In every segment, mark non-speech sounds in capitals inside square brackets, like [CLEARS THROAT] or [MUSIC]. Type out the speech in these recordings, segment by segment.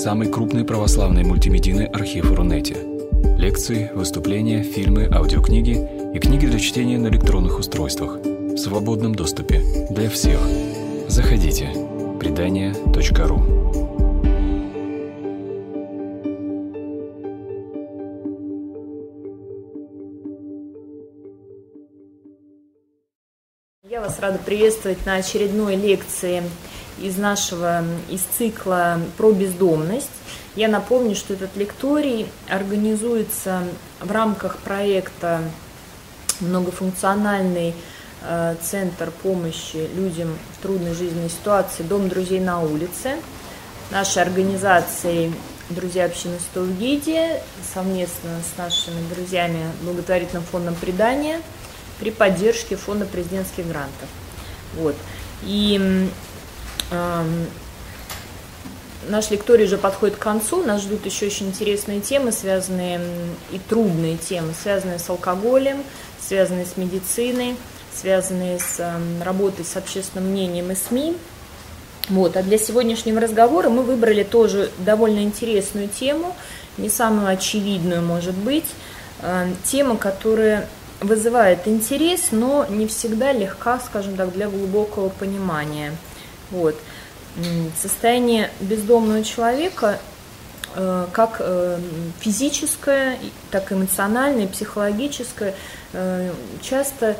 самый крупный православный мультимедийный архив Рунете. Лекции, выступления, фильмы, аудиокниги и книги для чтения на электронных устройствах в свободном доступе для всех. Заходите. Предания.ру Я вас рада приветствовать на очередной лекции из нашего, из цикла про бездомность. Я напомню, что этот лекторий организуется в рамках проекта многофункциональный э, центр помощи людям в трудной жизненной ситуации «Дом друзей на улице». Нашей организацией «Друзья общины Столгидия» совместно с нашими друзьями благотворительным фондом «Предания» при поддержке фонда президентских грантов. Вот. И Наш лекторий уже подходит к концу, нас ждут еще очень интересные темы, связанные и трудные темы, связанные с алкоголем, связанные с медициной, связанные с работой с общественным мнением и СМИ. Вот. А для сегодняшнего разговора мы выбрали тоже довольно интересную тему, не самую очевидную, может быть, тема, которая вызывает интерес, но не всегда легка, скажем так, для глубокого понимания. Вот. Состояние бездомного человека э, как э, физическое, так и эмоциональное, психологическое, э, часто,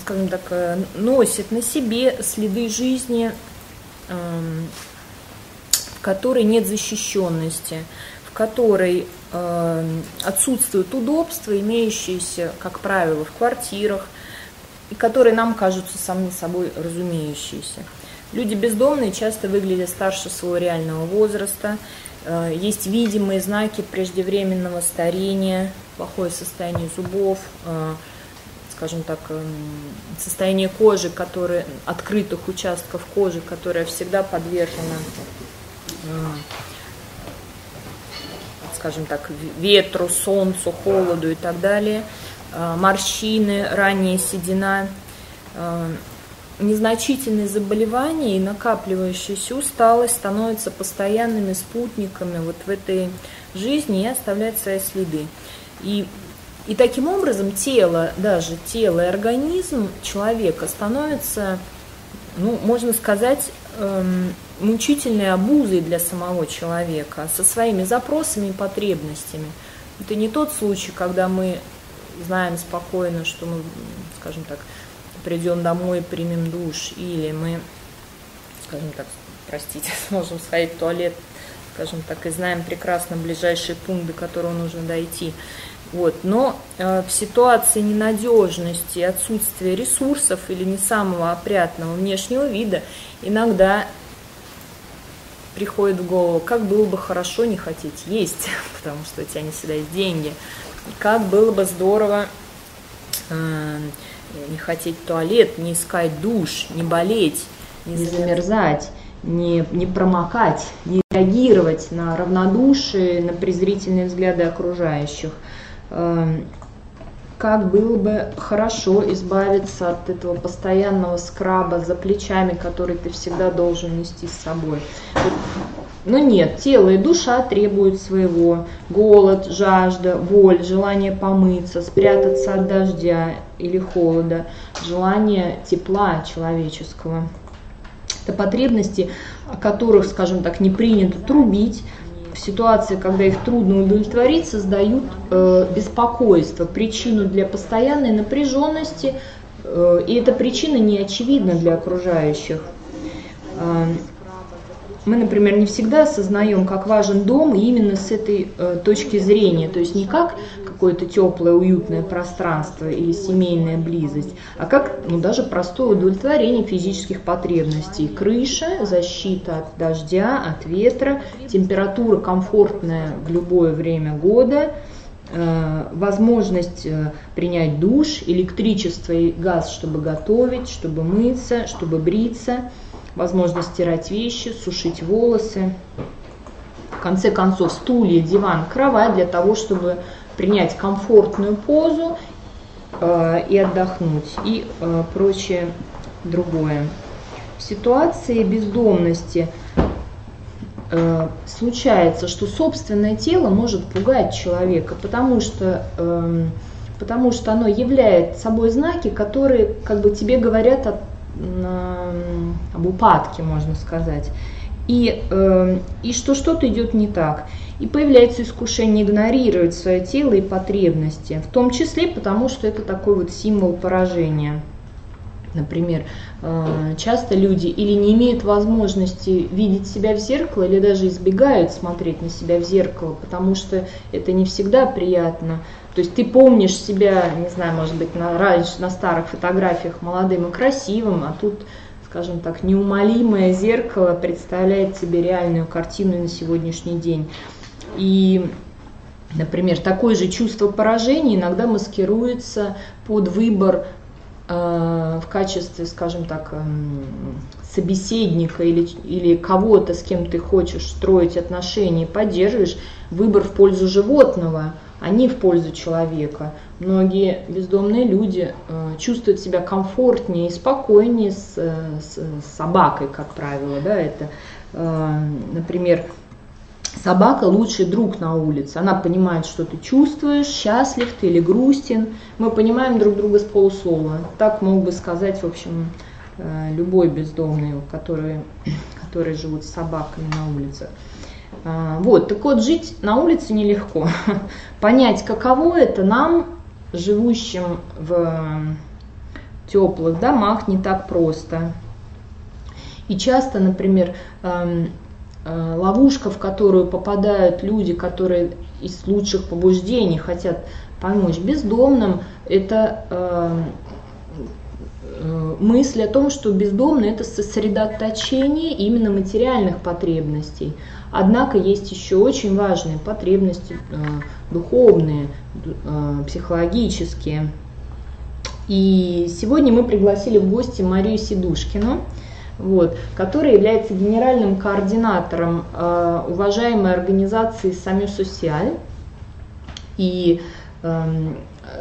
скажем так, носит на себе следы жизни, эм, в которой нет защищенности, в которой отсутствуют удобства, имеющиеся, как правило, в квартирах, и которые нам кажутся сами собой разумеющиеся. Люди бездомные часто выглядят старше своего реального возраста. Э, есть видимые знаки преждевременного старения, плохое состояние зубов, э, скажем так, эм, состояние кожи, которые, открытых участков кожи, которая всегда подвержена, э, скажем так, ветру, солнцу, холоду и так далее, морщины, ранняя седина, незначительные заболевания и накапливающаяся усталость становятся постоянными спутниками вот в этой жизни и оставляют свои следы. И, и таким образом тело, даже тело и организм человека становятся, ну, можно сказать, эм, мучительной обузой для самого человека со своими запросами и потребностями. Это не тот случай, когда мы знаем спокойно, что мы, скажем так, придем домой, примем душ, или мы, скажем так, простите, [LAUGHS] сможем сходить в туалет, скажем так, и знаем прекрасно ближайший пункт, до которого нужно дойти. Вот. Но э, в ситуации ненадежности, отсутствия ресурсов или не самого опрятного внешнего вида иногда приходит в голову, как было бы хорошо не хотеть есть, [LAUGHS] потому что у тебя не всегда есть деньги, как было бы здорово э, не хотеть в туалет, не искать душ, не болеть, не замерзать, не, не промокать, не реагировать на равнодушие, на презрительные взгляды окружающих. Эм, как было бы хорошо избавиться от этого постоянного скраба за плечами, который ты всегда должен нести с собой. Но нет, тело и душа требуют своего. Голод, жажда, боль, желание помыться, спрятаться от дождя или холода, желание тепла человеческого. Это потребности, о которых, скажем так, не принято трубить, в ситуации, когда их трудно удовлетворить, создают э, беспокойство, причину для постоянной напряженности, э, и эта причина не очевидна для окружающих. Э, мы, например, не всегда осознаем, как важен дом именно с этой э, точки зрения, то есть не как какое-то теплое, уютное пространство или семейная близость, а как ну, даже простое удовлетворение физических потребностей. Крыша, защита от дождя, от ветра, температура комфортная в любое время года, э, возможность э, принять душ, электричество и газ, чтобы готовить, чтобы мыться, чтобы бриться – возможность стирать вещи, сушить волосы. В конце концов, стулья, диван, кровать для того, чтобы принять комфортную позу э, и отдохнуть, и э, прочее другое. В ситуации бездомности э, случается, что собственное тело может пугать человека, потому что, э, потому что оно является собой знаки, которые как бы тебе говорят о, об упадке, можно сказать. И, э, и что что-то идет не так. И появляется искушение игнорировать свое тело и потребности, в том числе потому, что это такой вот символ поражения. Например, э, часто люди или не имеют возможности видеть себя в зеркало, или даже избегают смотреть на себя в зеркало, потому что это не всегда приятно. То есть ты помнишь себя, не знаю, может быть, на, раньше на старых фотографиях молодым и красивым, а тут, скажем так, неумолимое зеркало представляет тебе реальную картину на сегодняшний день. И Например, такое же чувство поражения иногда маскируется под выбор Э, в качестве, скажем так, эм, собеседника или, или кого-то, с кем ты хочешь строить отношения, поддерживаешь, выбор в пользу животного, не в пользу человека. Многие бездомные люди э, чувствуют себя комфортнее и спокойнее с, э, с, с собакой, как правило. Да, это, э, например, Собака лучший друг на улице. Она понимает, что ты чувствуешь, счастлив ты или грустен. Мы понимаем друг друга с полуслова. Так мог бы сказать, в общем, э, любой бездомный, которые, [CLEARS THROAT] которые живут с собаками на улицах. А, вот, так вот, жить на улице нелегко. [LAUGHS] Понять, каково это нам, живущим в теплых домах, не так просто. И часто, например, эм, Э, ловушка, в которую попадают люди, которые из лучших побуждений хотят помочь бездомным, это э, э, мысль о том, что бездомные это сосредоточение именно материальных потребностей. Однако есть еще очень важные потребности духовные, психологические. И сегодня мы пригласили в гости Марию Сидушкину, вот, который является генеральным координатором э, уважаемой организации «Самю Социаль» и э,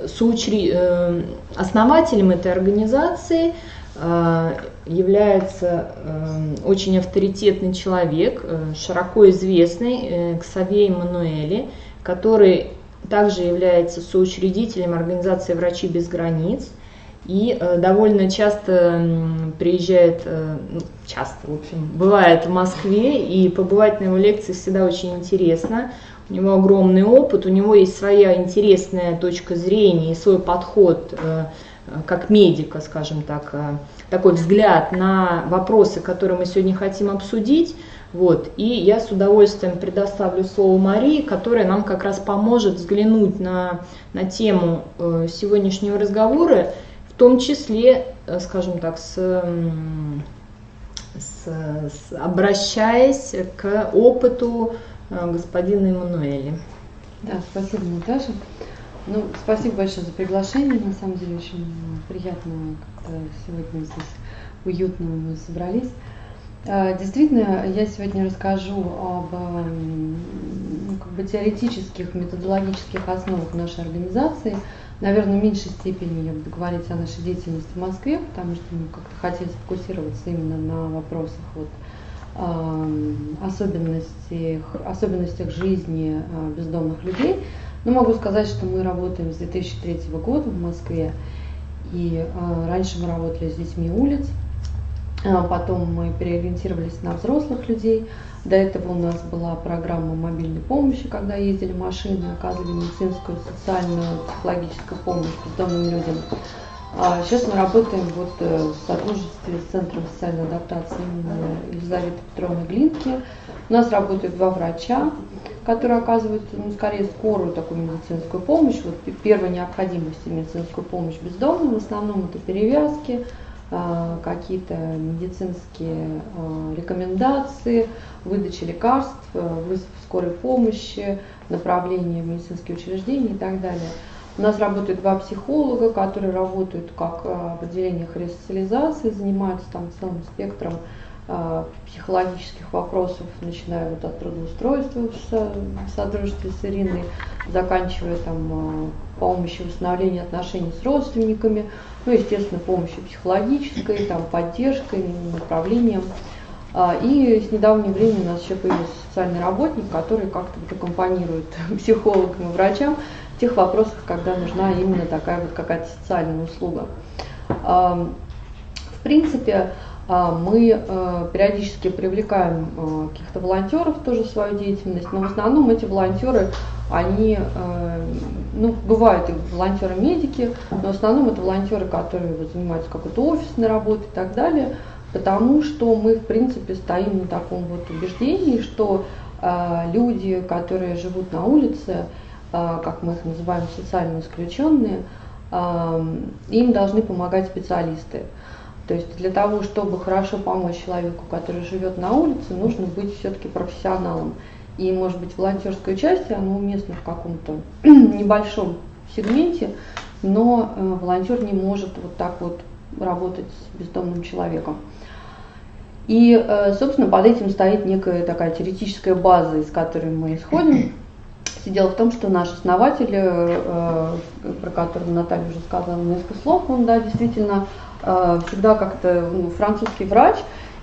соучри... э, основателем этой организации э, является э, очень авторитетный человек, э, широко известный э, Ксавей Мануэли, который также является соучредителем организации «Врачи без границ», и э, довольно часто приезжает, ну, часто, в общем, бывает в Москве, и побывать на его лекции всегда очень интересно. У него огромный опыт, у него есть своя интересная точка зрения и свой подход как медика, скажем так, такой взгляд на вопросы, которые мы сегодня хотим обсудить. Вот. И я с удовольствием предоставлю слово Марии, которая нам как раз поможет взглянуть на, на тему сегодняшнего разговора том числе, э, скажем так, с, с, с, обращаясь к опыту э, господина Эммануэля. Да, спасибо, Наташа. Ну, спасибо большое за приглашение. На самом деле очень приятно как-то сегодня здесь уютно мы собрались. А, действительно, я сегодня расскажу об ну, как бы теоретических, методологических основах нашей организации – Наверное, в меньшей степени я буду говорить о нашей деятельности в Москве, потому что мы как-то хотели сфокусироваться именно на вопросах вот, э, особенностях, особенностях жизни э, бездомных людей. Но могу сказать, что мы работаем с 2003 года в Москве. И э, раньше мы работали с детьми улиц, а потом мы переориентировались на взрослых людей. До этого у нас была программа мобильной помощи, когда ездили машины, оказывали медицинскую, социальную, психологическую помощь бездомным людям. А сейчас мы работаем вот э, в сотрудничестве с Центром социальной адаптации имени Елизаветы Петровны Глинки. У нас работают два врача, которые оказывают, ну, скорее, скорую такую медицинскую помощь. Вот первой необходимости медицинскую помощь бездомным, в основном это перевязки, а, какие-то медицинские а, рекомендации, выдача лекарств, а, вызов скорой помощи, направление в медицинские учреждения и так далее. У нас работают два психолога, которые работают как в отделениях ресоциализации, занимаются там целым спектром психологических вопросов, начиная вот от трудоустройства в содружестве с Ириной, заканчивая там помощью в восстановлении отношений с родственниками, ну, естественно, помощью психологической, там, поддержкой, направлением. А, и с недавнего времени у нас еще появился социальный работник, который как-то вот аккомпанирует [LAUGHS] психологам и врачам в тех вопросах, когда нужна именно такая вот какая-то социальная услуга. В принципе, а, мы э, периодически привлекаем э, каких-то волонтеров тоже в свою деятельность, но в основном эти волонтеры, они, э, ну, бывают и волонтеры-медики, но в основном это волонтеры, которые занимаются какой-то офисной работой и так далее, потому что мы, в принципе, стоим на таком вот убеждении, что люди, которые живут на улице, как мы их называем, социально исключенные, им должны помогать специалисты. То есть для того, чтобы хорошо помочь человеку, который живет на улице, нужно быть все-таки профессионалом. И, может быть, волонтерское участие, оно уместно в каком-то [CLEARS THROAT] небольшом сегменте, но э, волонтер не может вот так вот работать с бездомным человеком. И, э, собственно, под этим стоит некая такая теоретическая база, из которой мы исходим. Дело в том, что наш основатель, э, про которого Наталья уже сказала несколько слов, он, да, действительно Э, всегда как-то ну, французский врач,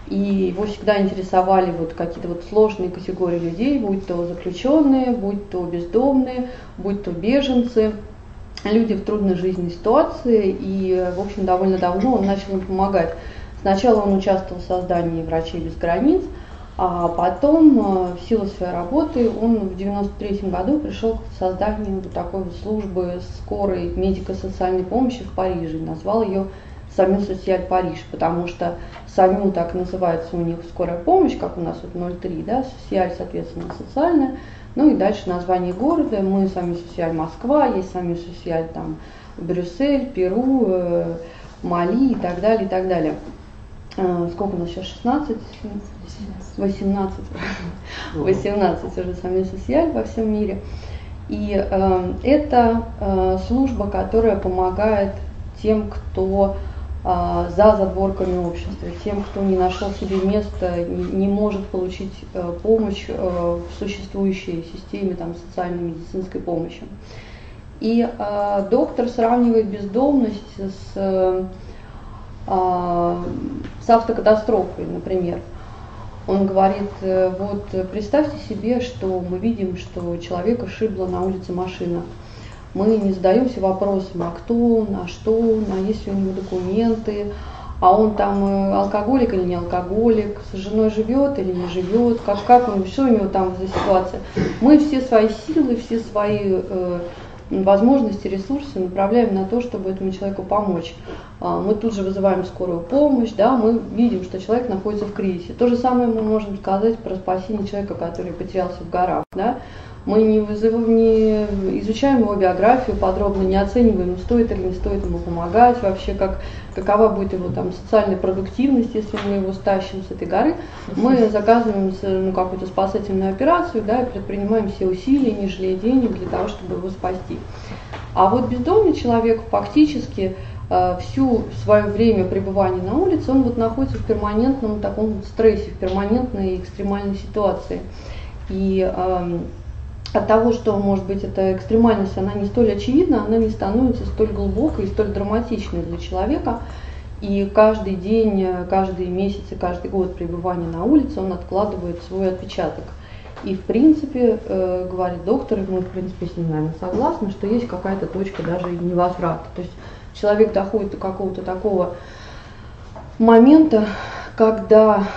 и его всегда интересовали вот какие-то вот сложные категории людей, будь то заключенные, будь то бездомные, будь то беженцы, люди в трудной жизненной ситуации, и, в общем, довольно давно он начал им помогать. Сначала он участвовал в создании «Врачей без границ», а потом, э, в силу своей работы, он в 1993 году пришел к созданию вот такой вот службы скорой медико-социальной помощи в Париже, назвал ее Самю Социаль Париж, потому что Самю так называется у них скорая помощь, как у нас вот 03, да, Социаль, соответственно, социальная. Ну и дальше название города, мы сами Социаль Москва, есть сами Социаль там Брюссель, Перу, э, Мали и так далее, и так далее. Э, сколько у нас сейчас, 16? 18. 18 уже сами Социаль во всем мире. И э, это э, служба, которая помогает тем, кто а, за задворками общества, тем, кто не нашел себе места, не может получить э, помощь э, в существующей системе там, социальной медицинской помощи. И э, доктор сравнивает бездомность с, а, с автокатастрофой, например. Он говорит, вот представьте себе, что мы видим, что человека шибла на улице машина мы не задаемся вопросом, а кто он, а что он, а есть ли у него документы, а он там э, алкоголик или не алкоголик, с женой живет или не живет, как, как он, что у него там за ситуация. Мы все свои силы, все свои э, возможности, ресурсы направляем на то, чтобы этому человеку помочь. А, мы тут же вызываем скорую помощь, да, мы видим, что человек находится в кризисе. То же самое мы можем сказать про спасение человека, который потерялся в горах. Да? Мы не, вызываем, не изучаем его биографию подробно, не оцениваем, стоит или не стоит ему помогать, вообще как, какова будет его там социальная продуктивность, если мы его стащим с этой горы. Мы заказываем ну, какую-то спасательную операцию да, и предпринимаем все усилия, не жалея денег для того, чтобы его спасти. А вот бездомный человек фактически э, всю свое время пребывания на улице, он вот находится в перманентном таком стрессе, в перманентной экстремальной ситуации. И э, от того, что, может быть, эта экстремальность, она не столь очевидна, она не становится столь глубокой и столь драматичной для человека. И каждый день, каждый месяц и каждый год пребывания на улице он откладывает свой отпечаток. И в принципе, э, говорит доктор, и мы в принципе с ним, наверное, согласны, что есть какая-то точка даже невозврата. То есть человек доходит до какого-то такого момента, когда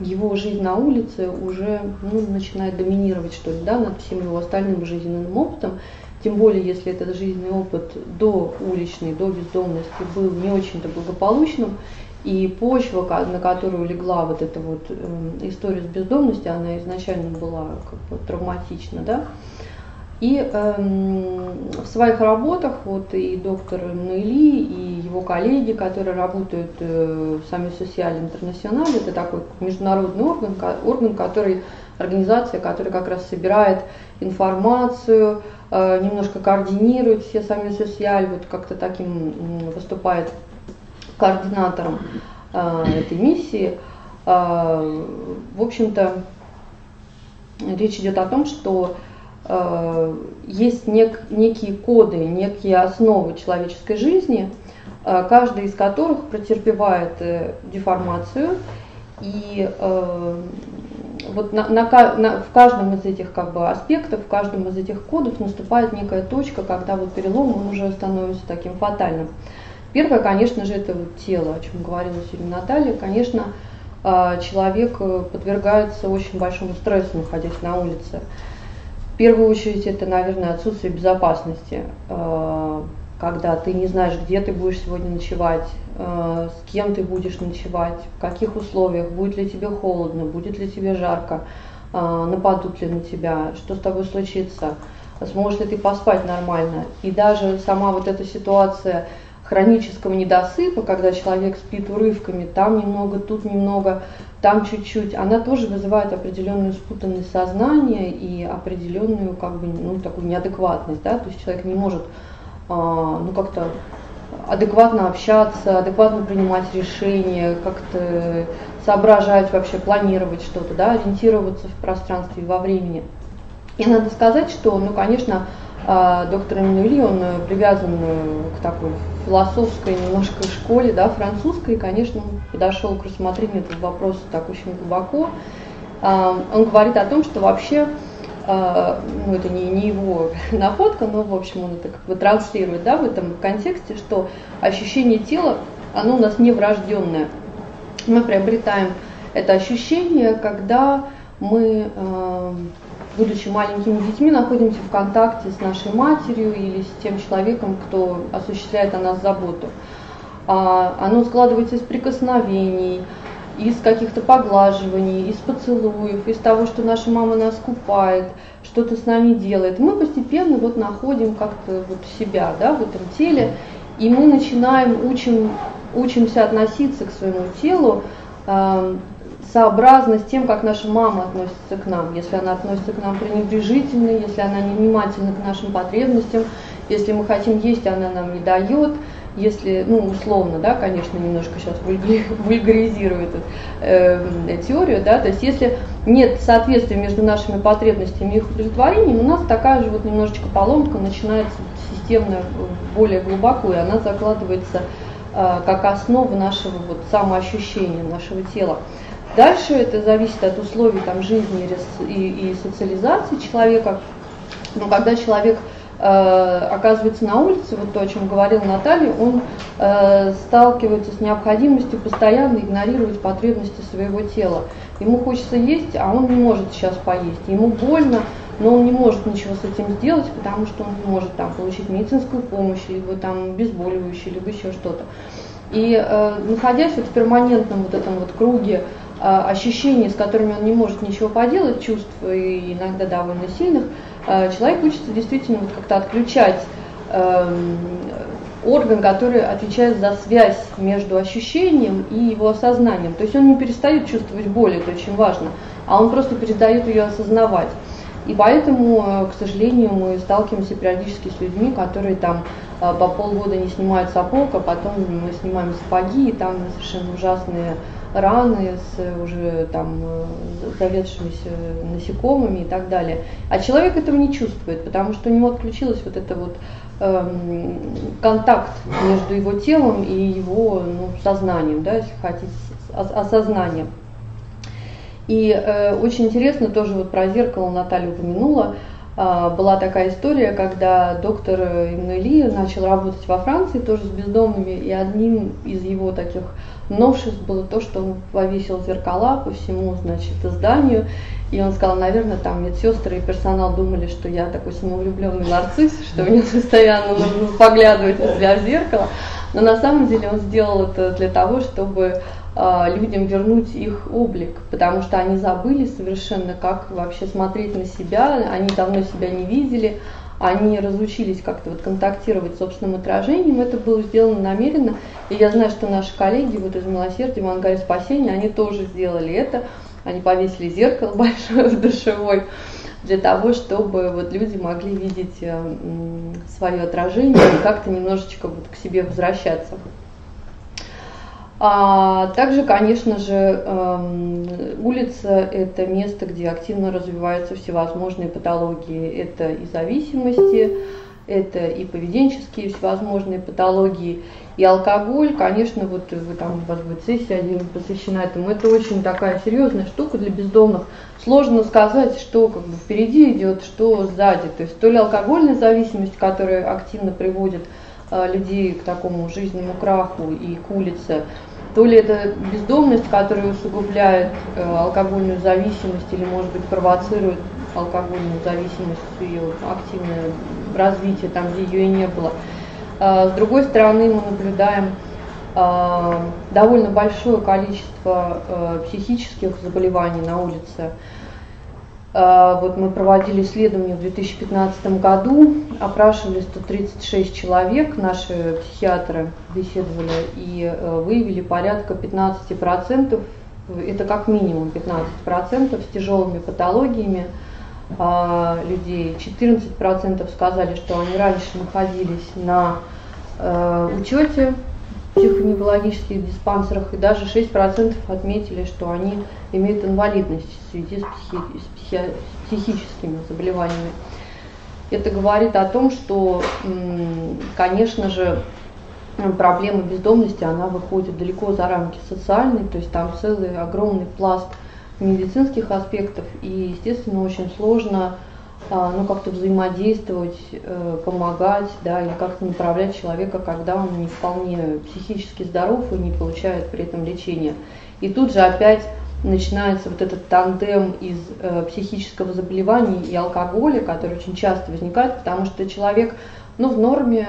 его жизнь на улице уже ну, начинает доминировать, что ли, да, над всем его остальным жизненным опытом, тем более, если этот жизненный опыт до уличной, до бездомности был не очень-то благополучным, и почва, на которую легла вот эта вот э, история с бездомностью, она изначально была как бы травматична, да, и эм, в своих работах вот и доктор Нейли, и его коллеги, которые работают э, в Сами Социаль Интернациональ, это такой международный орган, орган, который, организация, которая как раз собирает информацию, э, немножко координирует все Сами Социаль, вот как-то таким выступает координатором э, этой миссии. Э, в общем-то, речь идет о том, что Э, есть нек, некие коды, некие основы человеческой жизни, э, каждый из которых претерпевает э, деформацию, И э, вот на, на, на, в каждом из этих как бы, аспектов, в каждом из этих кодов наступает некая точка, когда вот перелом он уже становится таким фатальным. Первое, конечно же, это вот тело, о чем говорила сегодня Наталья. Конечно, э, человек э, подвергается очень большому стрессу, находясь на улице. В первую очередь это, наверное, отсутствие безопасности э, когда ты не знаешь, где ты будешь сегодня ночевать, э, с кем ты будешь ночевать, в каких условиях, будет ли тебе холодно, будет ли тебе жарко, э, нападут ли на тебя, что с тобой случится, сможешь ли ты поспать нормально. И даже сама вот эта ситуация хронического недосыпа, когда человек спит урывками, там немного, тут немного, там чуть-чуть, она тоже вызывает определенную спутанность сознания и определенную как бы ну, такую неадекватность, да, то есть человек не может а, ну, как-то адекватно общаться, адекватно принимать решения, как-то соображать вообще, планировать что-то, да, ориентироваться в пространстве и во времени. И надо сказать, что, ну, конечно, а, доктор Эммануэль, он привязан к такой философской немножко школе, да, французской, конечно, он подошел к рассмотрению этого вопроса так очень глубоко. А, он говорит о том, что вообще а, ну это не, не его [LAUGHS] находка, но в общем он это как бы транслирует, да, в этом контексте, что ощущение тела, оно у нас не врожденное. Мы приобретаем это ощущение, когда мы, а, будучи маленькими детьми, находимся в контакте с нашей матерью или с тем человеком, кто осуществляет о нас заботу. А, оно складывается из прикосновений, из каких-то поглаживаний, из поцелуев, из того, что наша мама нас купает, что-то с нами делает. Мы постепенно вот находим как-то вот себя да, в этом теле, и мы начинаем, учим, учимся относиться к своему телу э, сообразно с тем, как наша мама относится к нам. Если она относится к нам пренебрежительно, если она невнимательна к нашим потребностям, если мы хотим есть, она нам не дает – если, ну, условно, да, конечно, немножко сейчас [LAUGHS] вульгаризирую эту э, теорию, да, то есть если нет соответствия между нашими потребностями и их удовлетворением, у нас такая же вот немножечко поломка начинается системно более глубоко, и она закладывается э, как основа нашего вот самоощущения, нашего тела. Дальше это зависит от условий там, жизни и, и социализации человека. Но когда человек Э, оказывается на улице, вот то, о чем говорила Наталья, он э, сталкивается с необходимостью постоянно игнорировать потребности своего тела. Ему хочется есть, а он не может сейчас поесть. Ему больно, но он не может ничего с этим сделать, потому что он не может там получить медицинскую помощь, либо там обезболивающее, либо еще что-то. И э, находясь вот в перманентном вот этом вот круге ощущений, с которыми он не может ничего поделать, чувств и иногда довольно сильных, Э, человек учится действительно вот как-то отключать эм, орган, который отвечает за связь между ощущением и его осознанием. То есть он не перестает чувствовать боль, это очень важно, а он просто перестает ее осознавать. И поэтому, э, к сожалению, мы сталкиваемся периодически с людьми, которые там э, по полгода не снимают сапог, а потом мы снимаем сапоги, и там совершенно ужасные раны с уже там э, заведшимися насекомыми и так далее. А человек этого не чувствует, потому что у него отключилась вот эта вот эм, контакт между его телом и его ну, сознанием, да, если хотите, осознанием. И э, очень интересно тоже вот про зеркало Наталья упомянула. Э, была такая история, когда доктор Эммануэли начал работать во Франции тоже с бездомными, и одним из его таких новшеств было то, что он повесил зеркала по всему, значит, зданию. И он сказал, наверное, там медсестры и персонал думали, что я такой самовлюбленный нарцисс, что мне [LAUGHS] постоянно нужно поглядывать на себя в зеркало. Но на самом деле он сделал это для того, чтобы э, людям вернуть их облик, потому что они забыли совершенно, как вообще смотреть на себя, они давно себя не видели, они разучились как-то вот контактировать с собственным отражением, это было сделано намеренно. И я знаю, что наши коллеги вот из «Милосердия», в ангаре спасения, они тоже сделали это. Они повесили зеркало [LAUGHS] большое в душевой для того, чтобы вот люди могли видеть э, свое отражение и как-то немножечко вот к себе возвращаться. А также, конечно же, эм, улица – это место, где активно развиваются всевозможные патологии. Это и зависимости, это и поведенческие всевозможные патологии, и алкоголь, конечно, вот вы там, у вас будет сессия один посвящена этому, это очень такая серьезная штука для бездомных. Сложно сказать, что как бы впереди идет, что сзади. То есть то ли алкогольная зависимость, которая активно приводит э, людей к такому жизненному краху и к улице, то ли это бездомность, которая усугубляет э, алкогольную зависимость или, может быть, провоцирует алкогольную зависимость, ее активное развитие там, где ее и не было. Э, с другой стороны, мы наблюдаем э, довольно большое количество э, психических заболеваний на улице. Э, вот мы проводили исследование в 2015 году, опрашивали 136 человек, наши психиатры беседовали и э, выявили порядка 15%, это как минимум 15% с тяжелыми патологиями э, людей. 14% сказали, что они раньше находились на учете психоневрологических диспансерах, и даже 6% отметили, что они имеют инвалидность в связи с, психи, с, психическими заболеваниями. Это говорит о том, что, конечно же, проблема бездомности, она выходит далеко за рамки социальной, то есть там целый огромный пласт медицинских аспектов, и, естественно, очень сложно а, ну, как-то взаимодействовать, э, помогать, да, или как-то направлять человека, когда он не вполне психически здоров и не получает при этом лечения. И тут же опять начинается вот этот тандем из э, психического заболевания и алкоголя, который очень часто возникает, потому что человек ну, в норме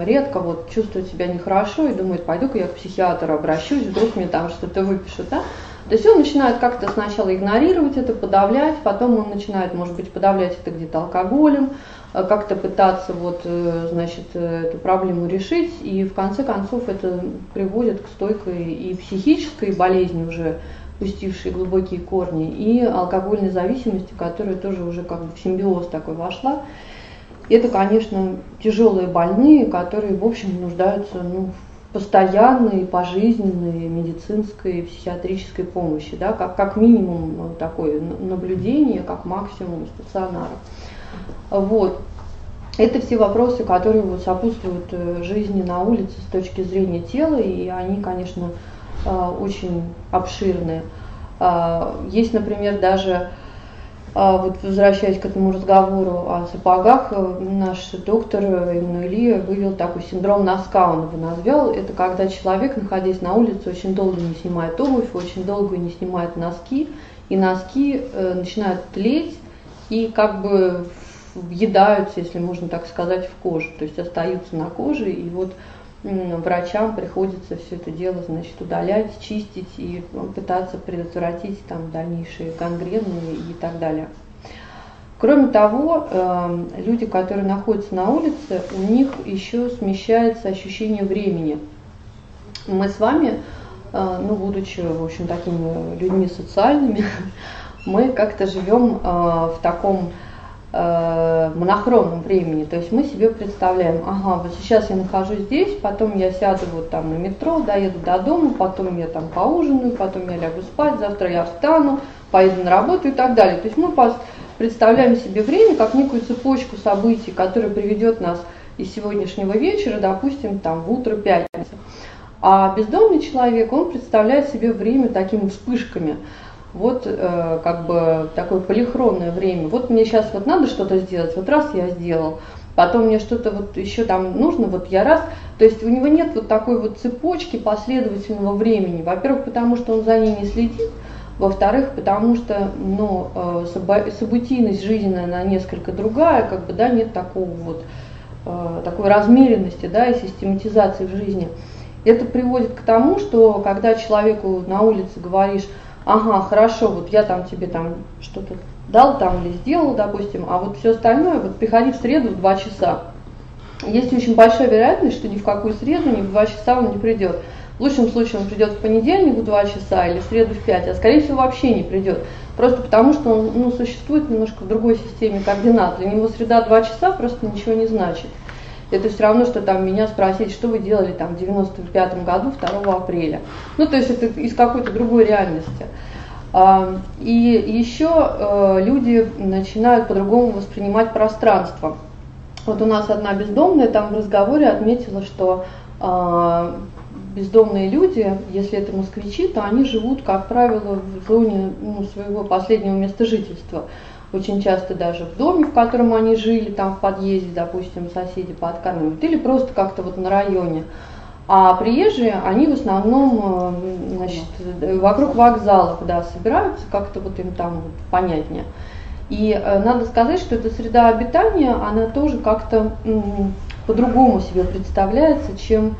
редко вот чувствует себя нехорошо и думает, пойду-ка я к психиатру обращусь, вдруг мне там что-то выпишут, да? То есть он начинает как-то сначала игнорировать это, подавлять, потом он начинает, может быть, подавлять это где-то алкоголем, э, как-то пытаться вот, э, значит, э, эту проблему решить, и в конце концов это приводит к стойкой и психической болезни уже, пустившей глубокие корни, и алкогольной зависимости, которая тоже уже как бы в симбиоз такой вошла. Это, конечно, тяжелые больные, которые, в общем, нуждаются ну, постоянной, пожизненной медицинской, психиатрической помощи, да, как, как минимум такое наблюдение, как максимум стационара. Вот. Это все вопросы, которые вот сопутствуют э, жизни на улице с точки зрения тела, и они, конечно, очень обширные. А, есть, например, даже а вот возвращаясь к этому разговору о сапогах, э, наш доктор Эммануэлия вывел такой синдром носка, он его назвал. Это когда человек, находясь на улице, очень долго не снимает обувь, очень долго не снимает носки, и носки э, начинают тлеть и как бы въедаются, если можно так сказать, в кожу, то есть остаются на коже, и вот врачам приходится все это дело значит, удалять, чистить и пытаться предотвратить там, дальнейшие гангрены и так далее. Кроме того, эм, люди, которые находятся на улице, у них еще смещается ощущение времени. Мы с вами, э, ну, будучи, в общем, такими людьми социальными, [LAUGHS] мы как-то живем э, в таком Э, монохронном времени. То есть мы себе представляем, ага, вот сейчас я нахожусь здесь, потом я сяду вот там на метро, доеду до дома, потом я там поужинаю, потом я лягу спать, завтра я встану, поеду на работу и так далее. То есть мы представляем себе время как некую цепочку событий, которая приведет нас из сегодняшнего вечера, допустим, там в утро пятницы. А бездомный человек, он представляет себе время такими вспышками – вот э, как бы такое полихронное время. Вот мне сейчас вот надо что-то сделать, вот раз я сделал, потом мне что-то вот еще там нужно, вот я раз. То есть у него нет вот такой вот цепочки последовательного времени. Во-первых, потому что он за ней не следит, во-вторых, потому что ну, э, событийность жизненная, она несколько другая, как бы, да, нет такого вот, э, такой размеренности, да, и систематизации в жизни. Это приводит к тому, что когда человеку на улице говоришь, ага, хорошо, вот я там тебе там что-то дал там или сделал, допустим, а вот все остальное, вот приходи в среду в 2 часа. Есть очень большая вероятность, что ни в какую среду, ни в 2 часа он не придет. В лучшем случае он придет в понедельник в 2 часа или в среду в 5, а скорее всего вообще не придет. Просто потому, что он ну, существует немножко в другой системе координат. Для него среда 2 часа просто ничего не значит. Это все равно, что там меня спросить, что вы делали там в 95 году 2 апреля. Ну, то есть это из какой-то другой реальности. А, и еще э, люди начинают по-другому воспринимать пространство. Вот у нас одна бездомная там в разговоре отметила, что э, бездомные люди, если это москвичи, то они живут, как правило, в зоне ну, своего последнего места жительства. Очень часто даже в доме, в котором они жили, там в подъезде, допустим, соседи подкармливают, или просто как-то вот на районе. А приезжие, они в основном э, значит, вокруг вокзалов да, собираются, как-то вот им там понятнее. И э, надо сказать, что эта среда обитания, она тоже как-то по-другому себе представляется, чем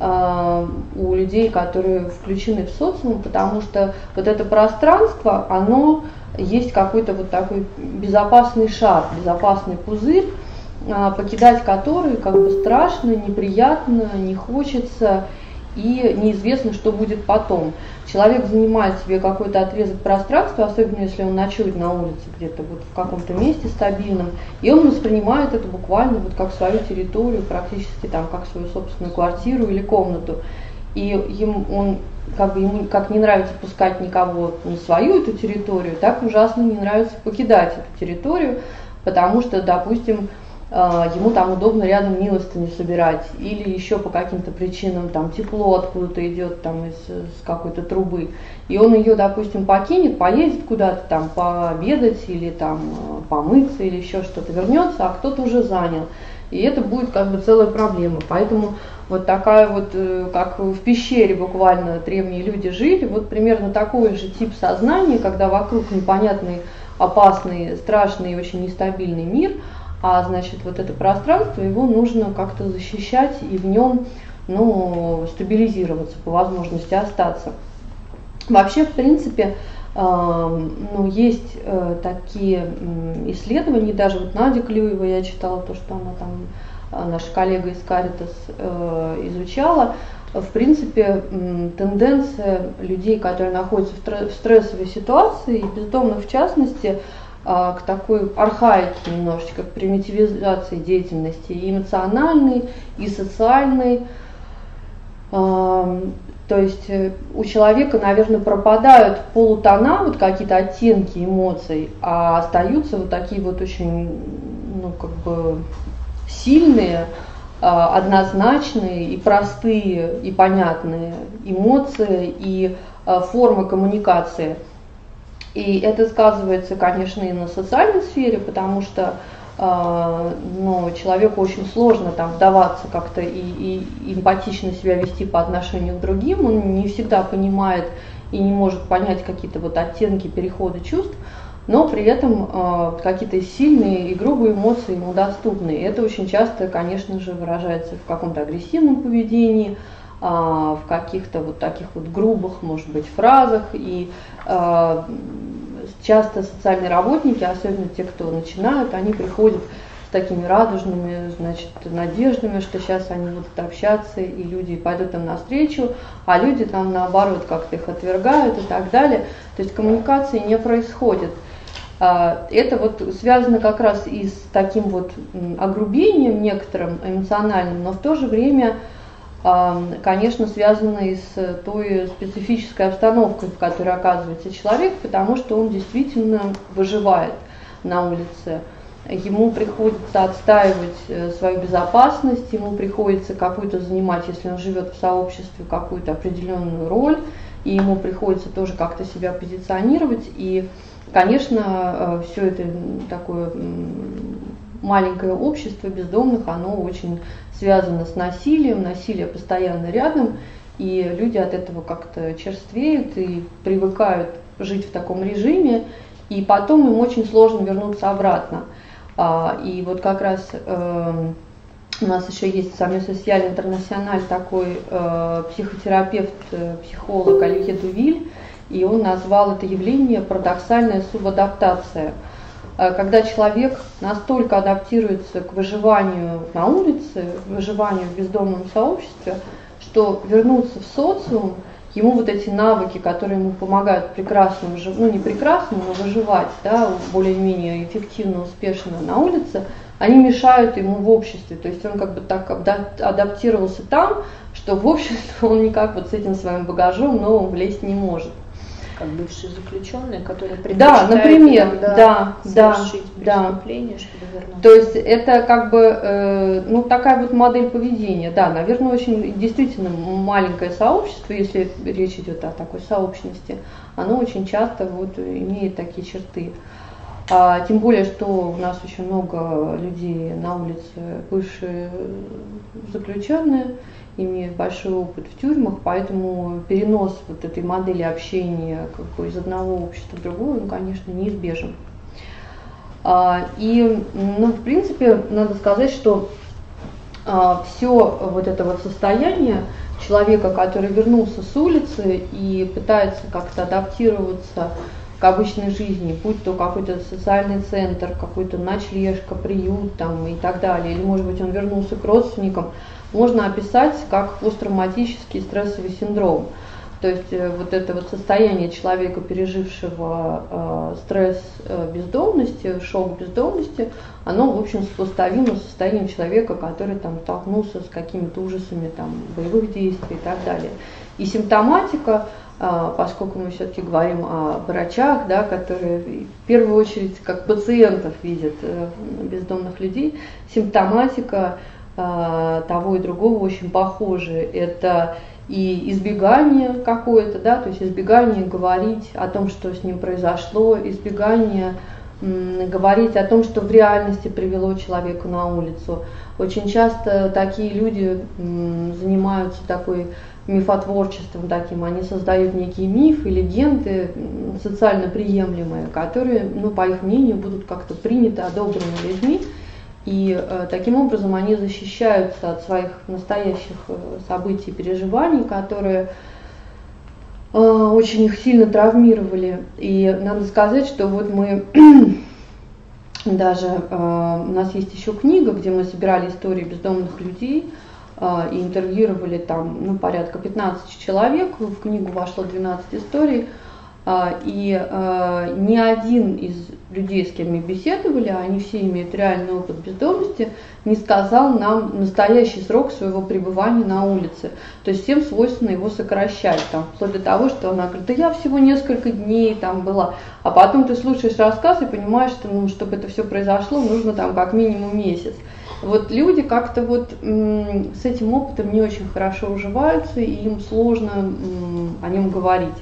э, у людей, которые включены в социум, потому что вот это пространство, оно есть какой-то вот такой безопасный шар, безопасный пузырь, э, покидать который как бы страшно, неприятно, не хочется и неизвестно, что будет потом. Человек занимает себе какой-то отрезок пространства, особенно если он ночует на улице где-то вот в каком-то месте стабильном, и он воспринимает это буквально вот как свою территорию, практически там как свою собственную квартиру или комнату. И ему, он, как бы ему как не нравится пускать никого на свою эту территорию, так ужасно не нравится покидать эту территорию, потому что, допустим, Э, ему там удобно рядом милостыню собирать, или еще по каким-то причинам там тепло откуда-то идет там из, из какой-то трубы, и он ее, допустим, покинет, поедет куда-то там пообедать или там э, помыться или еще что-то, вернется, а кто-то уже занял. И это будет как бы целая проблема. Поэтому вот такая вот, э, как в пещере буквально древние люди жили, вот примерно такой же тип сознания, когда вокруг непонятный, опасный, страшный и очень нестабильный мир – а значит вот это пространство, его нужно как-то защищать и в нем ну, стабилизироваться, по возможности остаться. Вообще, в принципе, э, ну, есть э, такие исследования, даже вот Надя Клюева, я читала то, что она там, э, наша коллега из Каритас э, изучала, в принципе, тенденция людей, которые находятся в стрессовой ситуации, и бездомных в частности, а, к такой архаике немножечко, к примитивизации деятельности и эмоциональной, и социальной. А, то есть э, у человека, наверное, пропадают полутона, вот какие-то оттенки эмоций, а остаются вот такие вот очень, ну, как бы сильные, а, однозначные и простые и понятные эмоции и формы коммуникации – и это сказывается, конечно, и на социальной сфере, потому что э, ну, человеку очень сложно там вдаваться как-то и, и эмпатично себя вести по отношению к другим. Он не всегда понимает и не может понять какие-то вот оттенки перехода чувств, но при этом э, какие-то сильные и грубые эмоции ему доступны. И это очень часто, конечно же, выражается в каком-то агрессивном поведении, а, в каких-то вот таких вот грубых, может быть, фразах. И а, часто социальные работники, особенно те, кто начинают, они приходят с такими радужными, значит, надеждами, что сейчас они будут общаться, и люди пойдут им навстречу, а люди там наоборот как-то их отвергают и так далее. То есть коммуникации не происходит. А, это вот связано как раз и с таким вот огрубением некоторым эмоциональным, но в то же время конечно, связано и с той специфической обстановкой, в которой оказывается человек, потому что он действительно выживает на улице. Ему приходится отстаивать э, свою безопасность, ему приходится какую-то занимать, если он живет в сообществе, какую-то определенную роль, и ему приходится тоже как-то себя позиционировать. И, конечно, э, все это такое маленькое общество бездомных, оно очень связано с насилием, насилие постоянно рядом, и люди от этого как-то черствеют и привыкают жить в таком режиме, и потом им очень сложно вернуться обратно. А, и вот как раз эм, у нас еще есть Самю Социаль Интернациональ такой э, психотерапевт, э, психолог Оливье Дувиль, и он назвал это явление парадоксальная субадаптация – когда человек настолько адаптируется к выживанию на улице, выживанию в бездомном сообществе, что вернуться в социум, ему вот эти навыки, которые ему помогают прекрасно, ну не прекрасно, но выживать, да, более-менее эффективно, успешно на улице, они мешают ему в обществе. То есть он как бы так адаптировался там, что в обществе он никак вот с этим своим багажом новым влезть не может. Как бывшие заключенные, которые да, например, да, да, преступление, да. То есть это как бы э, ну такая вот модель поведения, да, наверное, очень действительно маленькое сообщество, если речь идет о такой сообщности, оно очень часто вот имеет такие черты. А, тем более, что у нас очень много людей на улице, бывшие заключенные, имеют большой опыт в тюрьмах, поэтому перенос вот этой модели общения как бы из одного общества в другое, он, конечно, неизбежен. А, и, ну, в принципе, надо сказать, что а, все вот это вот состояние человека, который вернулся с улицы и пытается как-то адаптироваться к обычной жизни, будь то какой-то социальный центр, какой-то ночлежка, приют там и так далее, или может быть он вернулся к родственникам, можно описать как посттравматический стрессовый синдром. То есть э, вот это вот состояние человека, пережившего э, стресс э, бездомности, шок бездомности, оно, в общем, сопоставимо с состоянием человека, который там столкнулся с какими-то ужасами там, боевых действий и так далее. И симптоматика, э, поскольку мы все-таки говорим о врачах, да, которые в первую очередь как пациентов видят э, бездомных людей, симптоматика того и другого очень похожи. Это и избегание какое-то, да, то есть избегание говорить о том, что с ним произошло, избегание говорить о том, что в реальности привело человека на улицу. Очень часто такие люди занимаются такой мифотворчеством таким, они создают некие мифы, легенды социально приемлемые, которые, ну, по их мнению, будут как-то приняты, одобрены людьми, и э, таким образом они защищаются от своих настоящих э, событий, переживаний, которые э, очень их сильно травмировали. И надо сказать, что вот мы [CLEARS THROAT] даже э, у нас есть еще книга, где мы собирали истории бездомных людей э, и интервьюировали там ну, порядка 15 человек. В книгу вошло 12 историй. И а, ни один из людей, с кем мы беседовали, они все имеют реальный опыт бездомности, не сказал нам настоящий срок своего пребывания на улице. То есть всем свойственно его сокращать, там, вплоть до того, что она говорит, да я всего несколько дней там была. А потом ты слушаешь рассказ и понимаешь, что ну, чтобы это все произошло, нужно там как минимум месяц. Вот люди как-то вот с этим опытом не очень хорошо уживаются, и им сложно о нем говорить.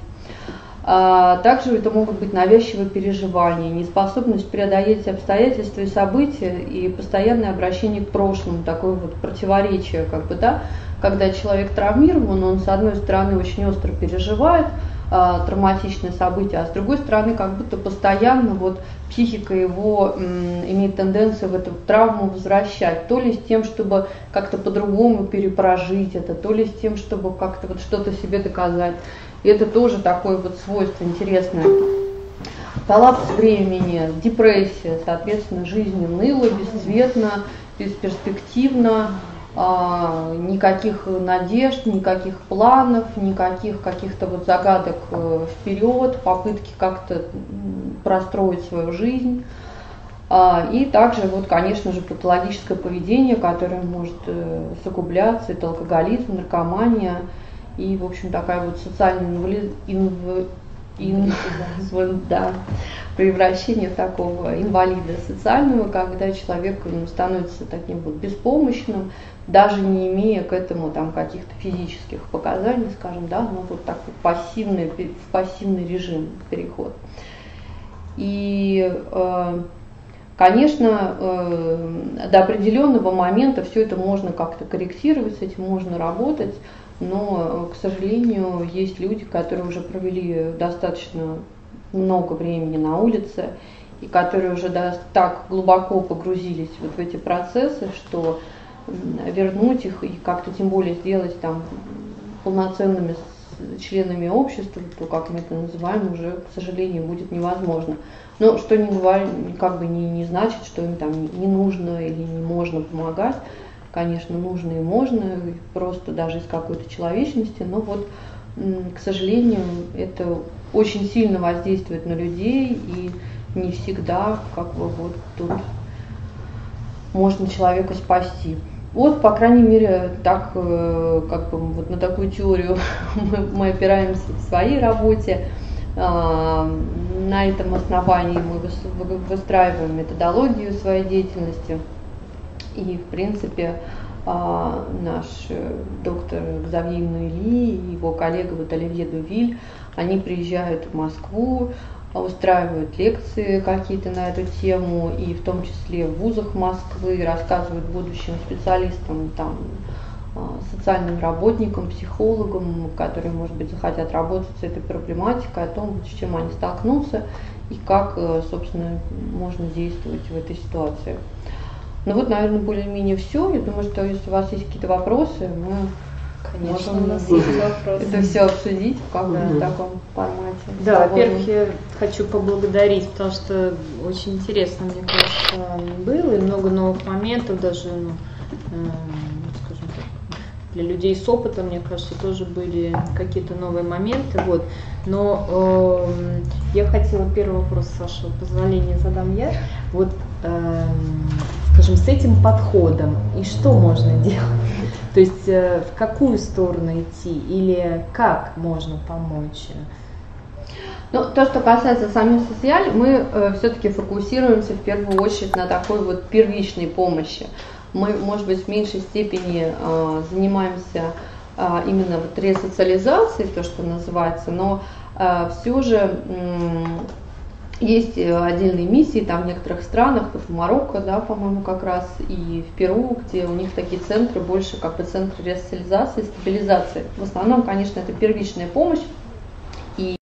А, также это могут быть навязчивые переживания, неспособность преодолеть обстоятельства и события и постоянное обращение к прошлому, такое вот противоречие, как бы, да, когда человек травмирован, он с одной стороны очень остро переживает а, травматичное событие, а с другой стороны как будто постоянно вот психика его м, имеет тенденцию в эту травму возвращать, то ли с тем, чтобы как-то по-другому перепрожить это, то ли с тем, чтобы как-то вот что-то себе доказать. И это тоже такое вот свойство интересное. Коллапс времени, депрессия, соответственно, жизнь уныла, бесцветно, бесперспективно, а, никаких надежд, никаких планов, никаких каких-то вот загадок э, вперед, попытки как-то простроить свою жизнь. А, и также, вот, конечно же, патологическое поведение, которое может э, усугубляться, это алкоголизм, наркомания – и, в общем, такая вот социальная инвалид, инв, инв, [LAUGHS] да, превращение такого инвалида социального, когда человек ну, становится таким вот беспомощным, даже не имея к этому там каких-то физических показаний, скажем, да, но вот такой пассивный, в пассивный режим переход. И, э, конечно, э, до определенного момента все это можно как-то корректировать, с этим можно работать, но, к сожалению, есть люди, которые уже провели достаточно много времени на улице, и которые уже так глубоко погрузились вот в эти процессы, что вернуть их и как-то тем более сделать там полноценными членами общества, то, как мы это называем, уже, к сожалению, будет невозможно. Но что не говорит, как бы не, не значит, что им там не нужно или не можно помогать конечно, нужно и можно, просто даже из какой-то человечности, но вот, к сожалению, это очень сильно воздействует на людей, и не всегда, как бы, вот тут можно человека спасти. Вот, по крайней мере, так, э, как бы, вот на такую теорию [LAUGHS] мы, мы опираемся в своей работе. На этом основании мы выстраиваем методологию своей деятельности. И, в принципе, наш э, доктор Гзавье Нуили и его коллега вот Оливье Дувиль, они приезжают в Москву, устраивают лекции какие-то на эту тему, и в том числе в вузах Москвы рассказывают будущим специалистам, там, а, социальным работникам, психологам, которые, может быть, захотят работать с этой проблематикой, о том, с чем они столкнутся и как, э, собственно, можно действовать в этой ситуации. Ну вот, наверное, более-менее все. Я думаю, что если у вас есть какие-то вопросы, мы Конечно, можем у нас есть [LAUGHS] вопросы. это все обсудить в каком-то да. таком формате. Да, во-первых, я хочу поблагодарить, потому что очень интересно, мне кажется, было, и много новых моментов, даже, ну, э, скажем так, для людей с опытом, мне кажется, тоже были какие-то новые моменты. Вот. Но э, я хотела первый вопрос, с вашего позволения, задам я. Вот э, скажем, с этим подходом и что можно [LAUGHS] делать? То есть э, в какую сторону идти или как можно помочь? Ну, то, что касается самих социаль, мы э, все-таки фокусируемся в первую очередь на такой вот первичной помощи. Мы, может быть, в меньшей степени э, занимаемся э, именно вот ресоциализацией, то, что называется, но э, все же э, есть э, отдельные миссии там в некоторых странах, вот в Марокко, да, по-моему, как раз, и в Перу, где у них такие центры больше как бы центры ресоциализации, стабилизации. В основном, конечно, это первичная помощь. И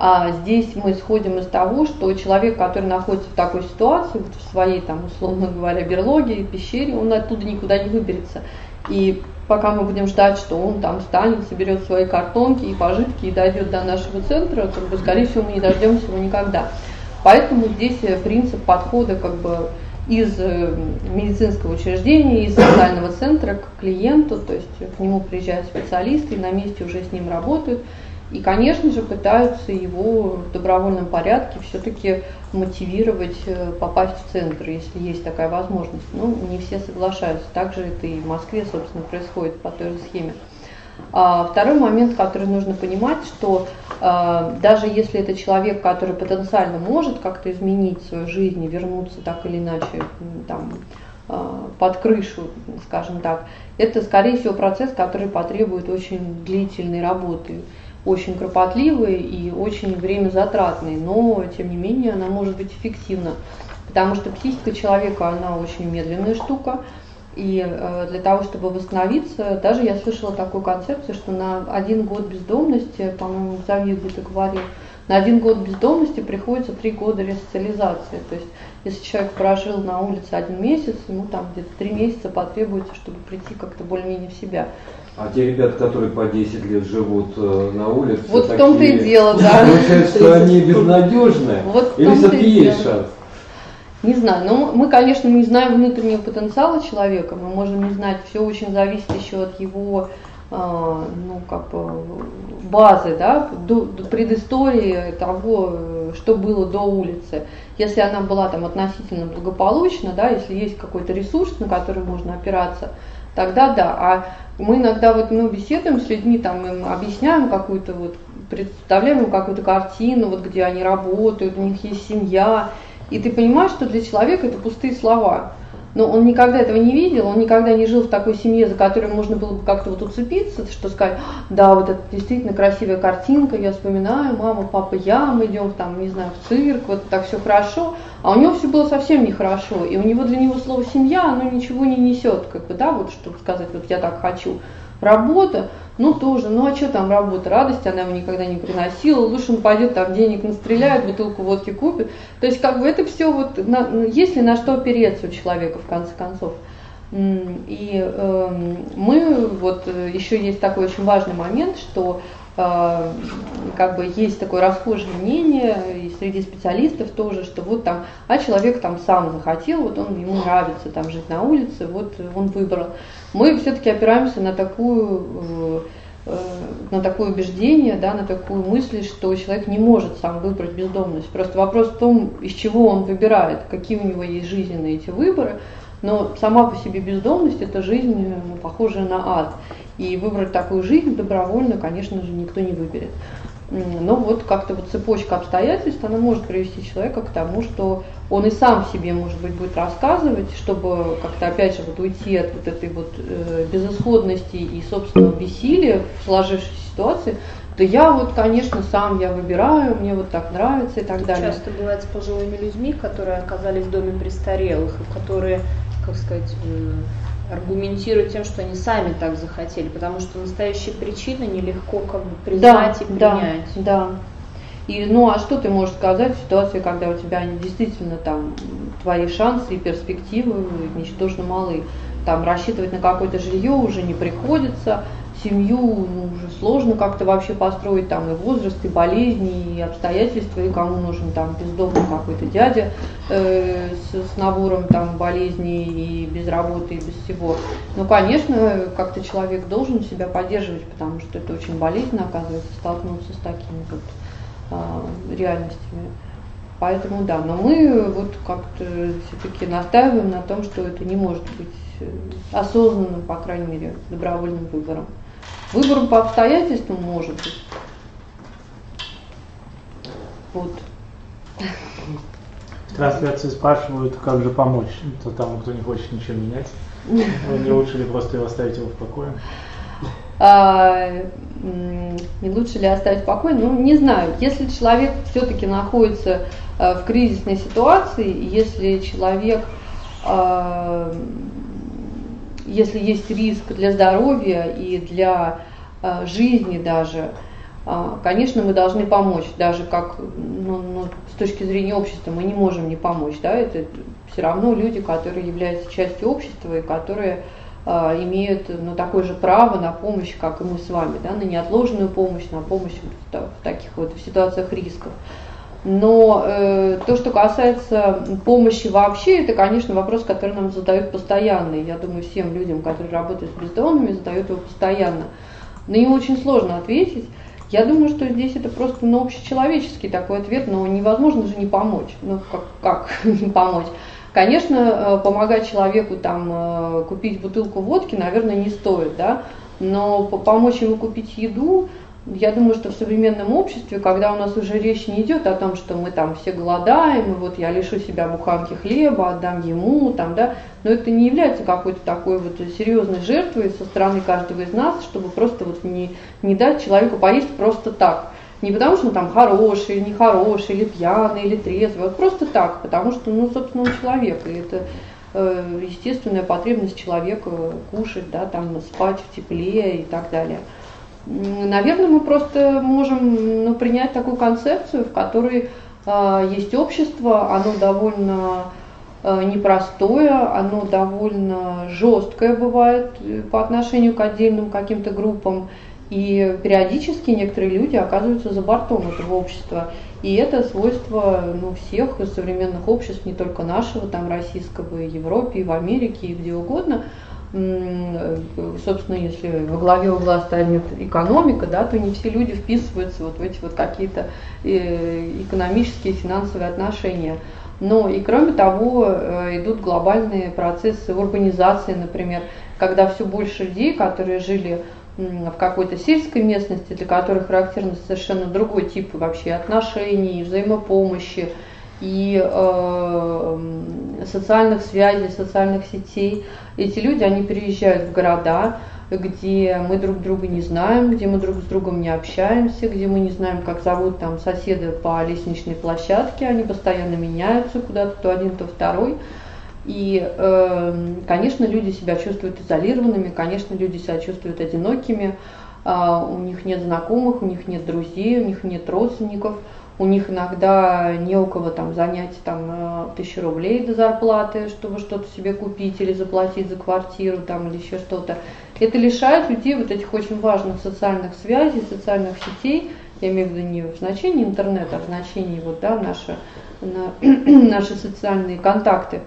а здесь мы исходим из того, что человек, который находится в такой ситуации, вот в своей, там, условно говоря, берлоге, пещере, он оттуда никуда не выберется. И пока мы будем ждать, что он там встанет, соберет свои картонки и пожитки и дойдет до нашего центра, как бы, скорее всего, мы не дождемся его никогда. Поэтому здесь э, принцип подхода как бы из э, медицинского учреждения, из социального центра к клиенту, то есть к нему приезжают специалисты и на месте уже с ним работают. И, конечно же, пытаются его в добровольном порядке все-таки мотивировать э, попасть в центр, если есть такая возможность. Ну, не все соглашаются. Также это и в Москве, собственно, происходит по той же схеме. А второй момент, который нужно понимать, что а, даже если это человек, который потенциально может как-то изменить свою жизнь и вернуться так или иначе там, а, под крышу, скажем так, это, скорее всего, процесс, который потребует очень длительной работы очень кропотливый и очень время затратный, но тем не менее она может быть эффективна, потому что психика человека, она очень медленная штука, и э, для того, чтобы восстановиться, даже я слышала такую концепцию, что на один год бездомности, по-моему, Завье где-то говорил, на один год бездомности приходится три года ресоциализации. То есть, если человек прожил на улице один месяц, ему там где-то три месяца потребуется, чтобы прийти как-то более-менее в себя. А те ребята, которые по 10 лет живут э, на улице, вот такие, в том-то и дело, да. Получается, что [LAUGHS] они безнадежные? Вот Или все-таки есть шанс? Не знаю, но мы, конечно, не знаем внутреннего потенциала человека, мы можем не знать, все очень зависит еще от его ну, как бы базы, да, до, предыстории того, что было до улицы. Если она была там относительно благополучна, да, если есть какой-то ресурс, на который можно опираться, тогда да. А мы иногда вот ну, беседуем с людьми, там им объясняем какую-то вот, представляем им какую-то картину, вот где они работают, у них есть семья, и ты понимаешь, что для человека это пустые слова. Но он никогда этого не видел, он никогда не жил в такой семье, за которой можно было бы как-то вот уцепиться, что сказать, да, вот это действительно красивая картинка, я вспоминаю, мама, папа, я, мы идем там, не знаю, в цирк, вот так все хорошо, а у него все было совсем нехорошо, и у него для него слово семья, оно ничего не несет, как бы, да, вот чтобы сказать, вот я так хочу. Работа, ну тоже, ну а что там работа, радость она ему никогда не приносила, лучше он пойдет там денег настреляет, бутылку водки купит. То есть как бы это все вот, на, ну, есть ли на что опереться у человека в конце концов. И э, мы, вот э, еще есть такой очень важный момент, что э, как бы есть такое расхожее мнение и среди специалистов тоже, что вот там, а человек там сам захотел, вот он ему нравится там жить на улице, вот он выбрал. Мы все-таки опираемся на такую э, на такое убеждение, да, на такую мысль, что человек не может сам выбрать бездомность. Просто вопрос в том, из чего он выбирает, какие у него есть жизненные эти выборы. Но сама по себе бездомность – это жизнь, ну, похожая на ад. И выбрать такую жизнь добровольно, конечно же, никто не выберет. Но вот как-то вот цепочка обстоятельств, она может привести человека к тому, что он и сам себе, может быть, будет рассказывать, чтобы как-то, опять же, вот уйти от вот этой вот э, безысходности и собственного бессилия в сложившейся ситуации, да я вот, конечно, сам я выбираю, мне вот так нравится и так далее. Часто бывает с пожилыми людьми, которые оказались в доме престарелых, которые, как сказать, э, аргументируют тем, что они сами так захотели, потому что настоящие причины нелегко как бы признать да, и принять. Да, да. И, ну а что ты можешь сказать в ситуации, когда у тебя действительно там твои шансы и перспективы ничтожно малы? Там рассчитывать на какое-то жилье уже не приходится, семью ну, уже сложно как-то вообще построить, там и возраст, и болезни, и обстоятельства, и кому нужен там бездомный какой-то дядя э, с, с набором там болезней и без работы, и без всего. Ну, конечно, как-то человек должен себя поддерживать, потому что это очень болезненно, оказывается, столкнуться с такими вот э, реальностями. Поэтому да, но мы вот как-то все-таки настаиваем на том, что это не может быть э, осознанным, по крайней мере, добровольным выбором. Выбором по обстоятельствам может быть. Вот. В трансляции спрашивают, как же помочь то тому, кто не хочет ничего менять. Не лучше ли просто его оставить его в покое? А, не лучше ли оставить в покое? Ну, не знаю. Если человек все-таки находится а, в кризисной ситуации, если человек а, если есть риск для здоровья и для э, жизни даже, э, конечно, мы должны помочь, даже как ну, ну, с точки зрения общества мы не можем не помочь, да, это все равно люди, которые являются частью общества и которые э, имеют ну, такое же право на помощь, как и мы с вами, да, на неотложную помощь, на помощь в, таких вот ситуациях рисков. Но э, то, что касается помощи вообще, это, конечно, вопрос, который нам задают постоянно. Я думаю, всем людям, которые работают с бездомными, задают его постоянно. На него очень сложно ответить. Я думаю, что здесь это просто ну, общечеловеческий такой ответ, но невозможно же не помочь. Ну, как, как [LAUGHS] не помочь? Конечно, э, помогать человеку там э, купить бутылку водки, наверное, не стоит, да, но помочь ему купить еду, я думаю, что в современном обществе, когда у нас уже речь не идет о том, что мы там все голодаем, и вот я лишу себя буханки хлеба, отдам ему, там, да, но это не является какой-то такой вот серьезной жертвой со стороны каждого из нас, чтобы просто вот не, не дать человеку поесть просто так. Не потому, что он там хороший, нехороший, или пьяный, или трезвый, вот просто так, потому что, ну, собственно, он человек, и это э, естественная потребность человека кушать, да, там, спать в тепле и так далее. Наверное, мы просто можем ну, принять такую концепцию, в которой э, есть общество, оно довольно э, непростое, оно довольно жесткое бывает э, по отношению к отдельным каким-то группам, и периодически некоторые люди оказываются за бортом этого общества. И это свойство ну, всех современных обществ, не только нашего, там российского, и в Европе, и в Америке, и где угодно – собственно, если во главе угла станет экономика, да, то не все люди вписываются вот в эти вот какие-то э, экономические, финансовые отношения. Но и кроме того э, идут глобальные процессы урбанизации, например, когда все больше людей, которые жили в какой-то сельской местности, для которых характерно совершенно другой тип вообще отношений, взаимопомощи, и э, социальных связей, социальных сетей. Эти люди, они переезжают в города, где мы друг друга не знаем, где мы друг с другом не общаемся, где мы не знаем, как зовут там соседа по лестничной площадке, они постоянно меняются куда-то, то один, то второй. И, э, конечно, люди себя чувствуют изолированными, конечно, люди себя чувствуют одинокими, э, у них нет знакомых, у них нет друзей, у них нет родственников – у них иногда не у кого там занять там э, тысячу рублей до зарплаты, чтобы что-то себе купить или заплатить за квартиру там или еще что-то. Это лишает людей вот этих очень важных социальных связей, социальных сетей, я имею в виду не в значении интернета, а в значении вот, да, наши, на, [CLEARS THROAT] наши социальные контакты,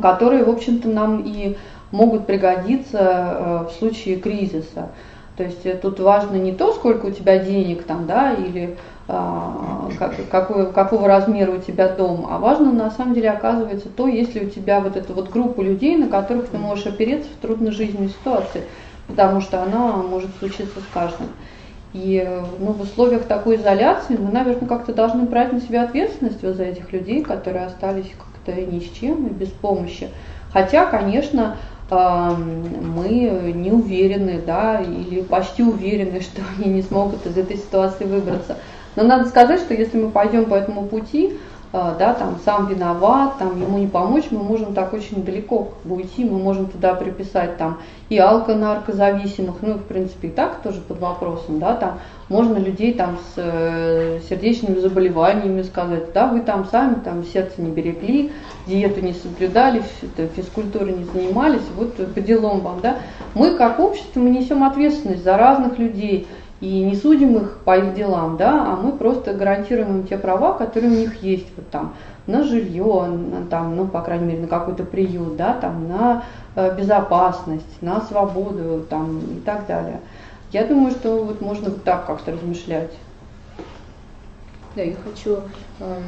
которые, в общем-то, нам и могут пригодиться э, в случае кризиса. То есть тут важно не то, сколько у тебя денег там, да, или как, какой, какого размера у тебя дом, а важно на самом деле оказывается то, если у тебя вот эта вот группа людей, на которых ты можешь опереться в трудной жизненной ситуации. потому что она может случиться с каждым. И ну, в условиях такой изоляции мы, наверное, как-то должны брать на себя ответственность вот за этих людей, которые остались как-то ни с чем и без помощи. Хотя, конечно, мы не уверены, да, или почти уверены, [LAUGHS] что они не смогут из этой ситуации выбраться. Но надо сказать, что если мы пойдем по этому пути, а, да, там сам виноват, там ему не помочь, мы можем так очень далеко уйти, мы можем туда приписать там и алко-наркозависимых, ну в принципе и так тоже под вопросом, да, там можно людей там с э, сердечными заболеваниями сказать, да, вы там сами там сердце не берегли, диету не соблюдали, физкультурой не занимались, вот по делам вам, да. Мы как общество, мы несем ответственность за разных людей, и не судим их по их делам, да, а мы просто гарантируем им те права, которые у них есть, вот там, на жилье, на, там, ну, по крайней мере, на какой-то приют, да, там, на э, безопасность, на свободу, там, и так далее. Я думаю, что вот можно так как-то размышлять. Да, я хочу, э,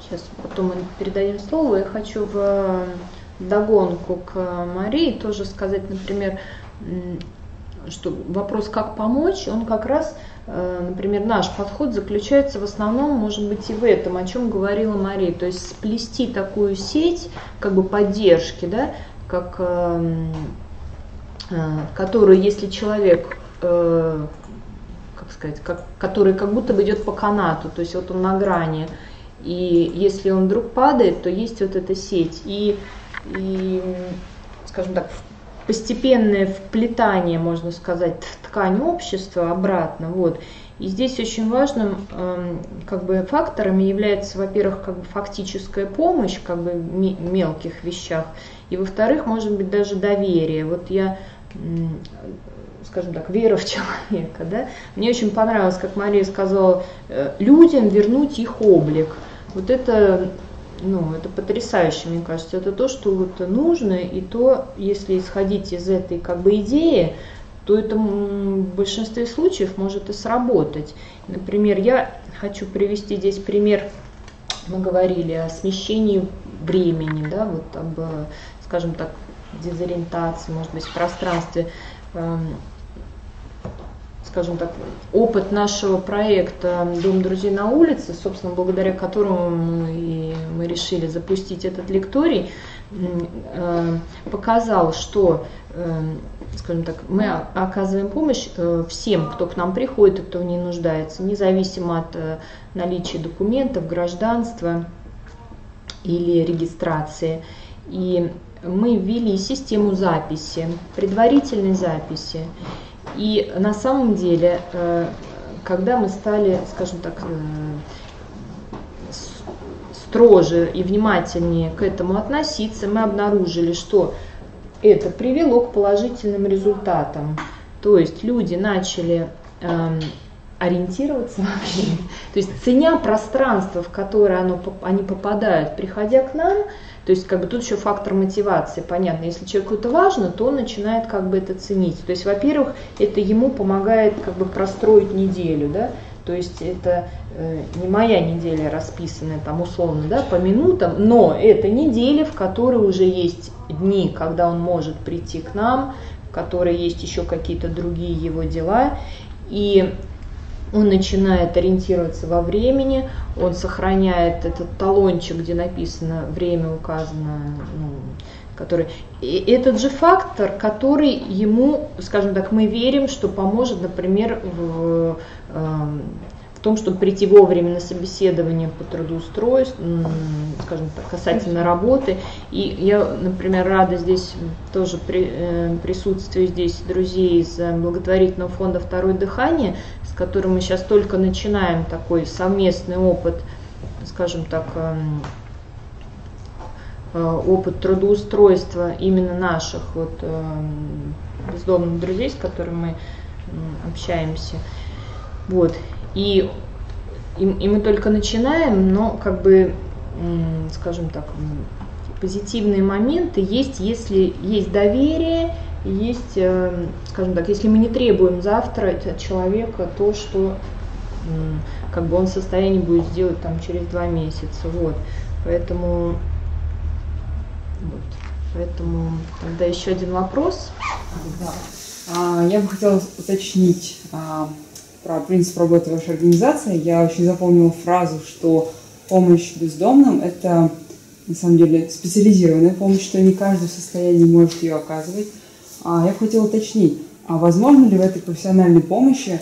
сейчас потом мы передадим слово, я хочу в э, догонку к Марии тоже сказать, например, что вопрос, как помочь, он как раз, э, например, наш подход заключается в основном, может быть, и в этом, о чем говорила Мария, то есть сплести такую сеть как бы поддержки, да, как, э, э, которую, если человек как сказать, как, который как будто бы идет по канату, то есть вот он на грани, и если он вдруг падает, то есть вот эта сеть. И, и скажем так, постепенное вплетание, можно сказать, в ткань общества обратно. Вот. И здесь очень важным э, как бы, фактором является, во-первых, как бы фактическая помощь как бы, в мелких вещах, и, во-вторых, может быть, даже доверие. Вот я скажем так, вера в [LAUGHS] человека. Да? Мне очень понравилось, как Мария сказала, э, людям вернуть их облик. Вот это ну, это потрясающе, мне кажется. Это то, что вот нужно, и то, если исходить из этой как бы идеи, то это в большинстве случаев может и сработать. Например, я хочу привести здесь пример, мы говорили о смещении времени, да, вот об, скажем так, дезориентации, может быть, в пространстве. Скажем так, опыт нашего проекта «Дом друзей на улице», собственно, благодаря которому мы, мы решили запустить этот лекторий, э, показал, что, э, скажем так, мы оказываем помощь э, всем, кто к нам приходит и кто в ней нуждается, независимо от наличия документов, гражданства или регистрации. И мы ввели систему записи, предварительной записи. И на самом деле, э, когда мы стали, скажем так, э, строже и внимательнее к этому относиться, мы обнаружили, что это привело к положительным результатам. То есть люди начали эм, ориентироваться во времени, то есть ценя пространство, в которое оно, они попадают, приходя к нам, то есть как бы тут еще фактор мотивации, понятно. Если человеку это важно, то он начинает как бы это ценить. То есть, во-первых, это ему помогает как бы простроить неделю, да, то есть это э, не моя неделя расписанная там условно, да, по минутам, но это неделя, в которой уже есть дни, когда он может прийти к нам, в которой есть еще какие-то другие его дела. И он начинает ориентироваться во времени, он сохраняет этот талончик, где написано время указано, ну, который... И этот же фактор, который ему, скажем так, мы верим, что поможет, например, в, эм, в том, чтобы прийти вовремя на собеседование по трудоустройству, скажем так, касательно работы. И я, например, рада здесь тоже при, э, присутствию здесь друзей из благотворительного фонда «Второе дыхание», которым мы сейчас только начинаем такой совместный опыт, скажем так, эм, э, опыт трудоустройства именно наших вот эм, бездомных друзей, с которыми мы общаемся. Вот. И, и, и мы только начинаем, но как бы, скажем так, позитивные моменты есть, если есть доверие, есть, э, скажем так, если мы не требуем завтра от человека то, что как бы он в состоянии будет сделать там через два месяца, вот, поэтому, вот, поэтому тогда еще один вопрос. Да. А, я бы хотела уточнить а, про принцип работы вашей организации. Я очень запомнила фразу, что помощь бездомным – это на самом деле специализированная помощь, что не каждый в состоянии может ее оказывать. А, я хотела уточнить, а возможно ли в этой профессиональной помощи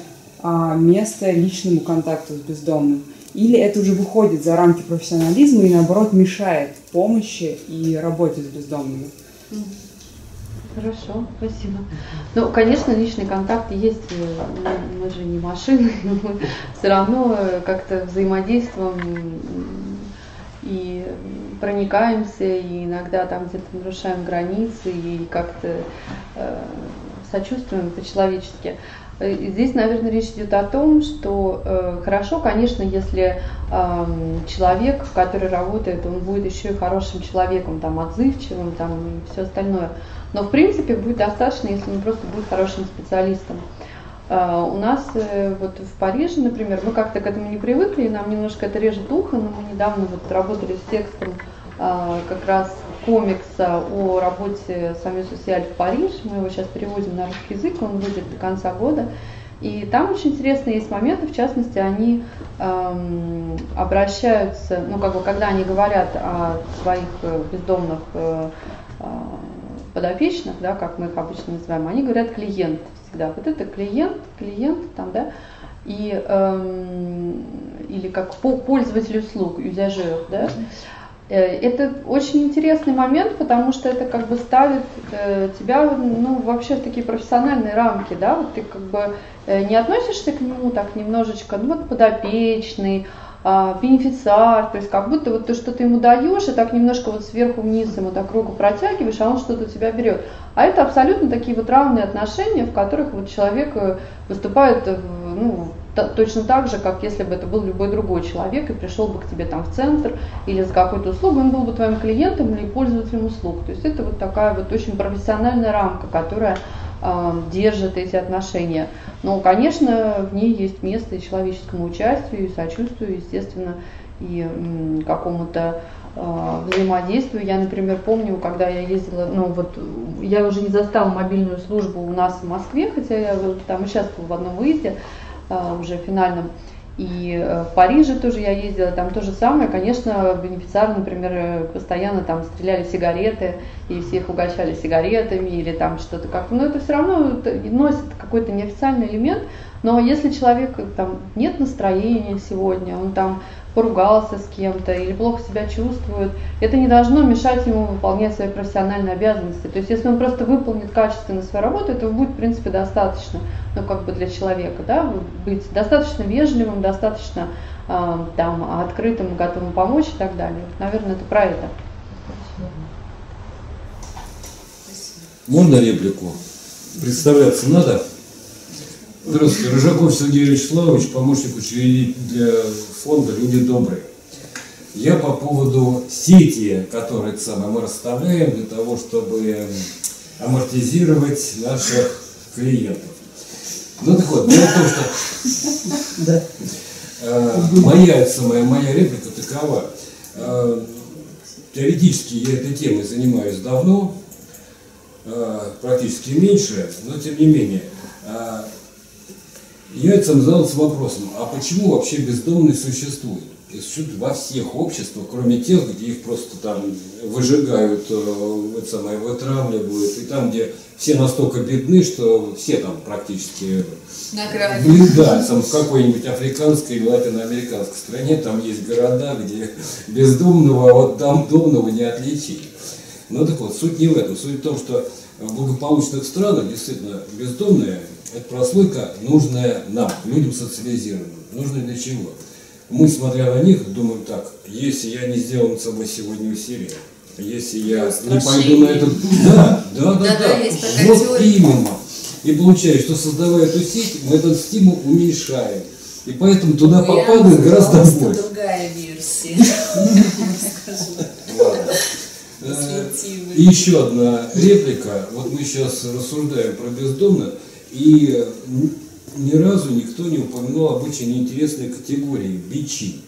место личному контакту с бездомным? Или это уже выходит за рамки профессионализма и наоборот мешает помощи и работе с бездомными? Хорошо, спасибо. Ну, конечно, личный контакт есть. Э, мы же не машины, [LAUGHS] мы все равно э, как-то взаимодействуем и проникаемся, и иногда там где-то нарушаем границы, и как-то э, сочувствуем по-человечески. Э, здесь, наверное, речь идет о том, что э, хорошо, конечно, если э, человек, который работает, он будет еще и хорошим человеком, там, отзывчивым, там, и все остальное. Но, в принципе, будет достаточно, если он просто будет хорошим специалистом. Э, у нас э, вот в Париже, например, мы как-то к этому не привыкли, нам немножко это режет ухо, но мы недавно вот работали с текстом э, как раз комикса о работе Сами Социаль в Париж. Мы его сейчас переводим на русский язык, он выйдет до конца года. И там очень интересные есть моменты, в частности, они эм, обращаются, ну, как бы, когда они говорят о своих бездомных э, подопечных, да, как мы их обычно называем, они говорят клиент всегда. Вот это клиент, клиент там, да, и, эм, или как пользователь услуг, юзажер, да. Э, это очень интересный момент, потому что это как бы ставит э, тебя ну, вообще в такие профессиональные рамки, да, вот ты как бы э, не относишься к нему так немножечко, ну вот подопечный, а, бенефициар, то есть как будто вот то, что ты ему даешь, и так немножко вот сверху вниз ему так руку протягиваешь, а он что-то у тебя берет. А это абсолютно такие вот равные отношения, в которых вот человек э, выступает э, ну, точно так же, как если бы это был любой другой человек и пришел бы к тебе там в центр или за какой-то услугой, он был бы твоим клиентом или пользователем услуг. То есть это вот такая вот очень профессиональная рамка, которая э, держит эти отношения. Но, конечно, в ней есть место и человеческому участию, и сочувствию, естественно, и какому-то взаимодействию. Я, например, помню, когда я ездила, ну вот я уже не застала мобильную службу у нас в Москве, хотя я там участвовала в одном выезде э, уже финальном. И э, в Париже тоже я ездила, там то же самое. Конечно, бенефициары, например, э, постоянно там стреляли сигареты, и всех угощали сигаретами или там что-то как-то. Но это все равно носит какой-то неофициальный элемент. Но если человек там нет настроения сегодня, он там поругался с кем-то или плохо себя чувствует, это не должно мешать ему выполнять свои профессиональные обязанности. То есть если он просто выполнит качественно свою работу, этого будет, в принципе, достаточно, ну, как бы для человека, да, быть достаточно вежливым, достаточно э, там, открытым, готовым помочь и так далее. Наверное, это про это. Можно реплику? Представляться надо? Здравствуйте, Рыжаков Сергей Вячеславович, помощник учредителя фонда «Люди добрые». Я по поводу сети, которые самое, мы расставляем для того, чтобы амортизировать наших клиентов. Ну так вот, дело в том, что э, моя, самая, моя реплика такова. Э, теоретически я этой темой занимаюсь давно, э, практически меньше, но тем не менее я сам задался вопросом, а почему вообще бездомные существуют? И существуют во всех обществах, кроме тех, где их просто там выжигают, э, вот самое, вытравливают, и там, где все настолько бедны, что все там практически... На грани. Да, там в какой-нибудь африканской или латиноамериканской стране там есть города, где бездомного от там домного не отличить. Ну так вот, суть не в этом. Суть в том, что в благополучных странах действительно бездомные это прослойка, нужная нам, людям социализированным. Нужная для чего? Мы, смотря на них, думаем так, если я не сделал над собой сегодня усилия, если я не пойду на этот... Да, да, да, да. да. Вот именно. И получается, что создавая эту сеть, мы этот стимул уменьшаем. И поэтому туда ну, попадает гораздо больше. другая версия. [LAUGHS] Э, и еще одна реплика. Вот мы сейчас рассуждаем про бездомных. И ни разу никто не упомянул об очень интересной категории – бичи.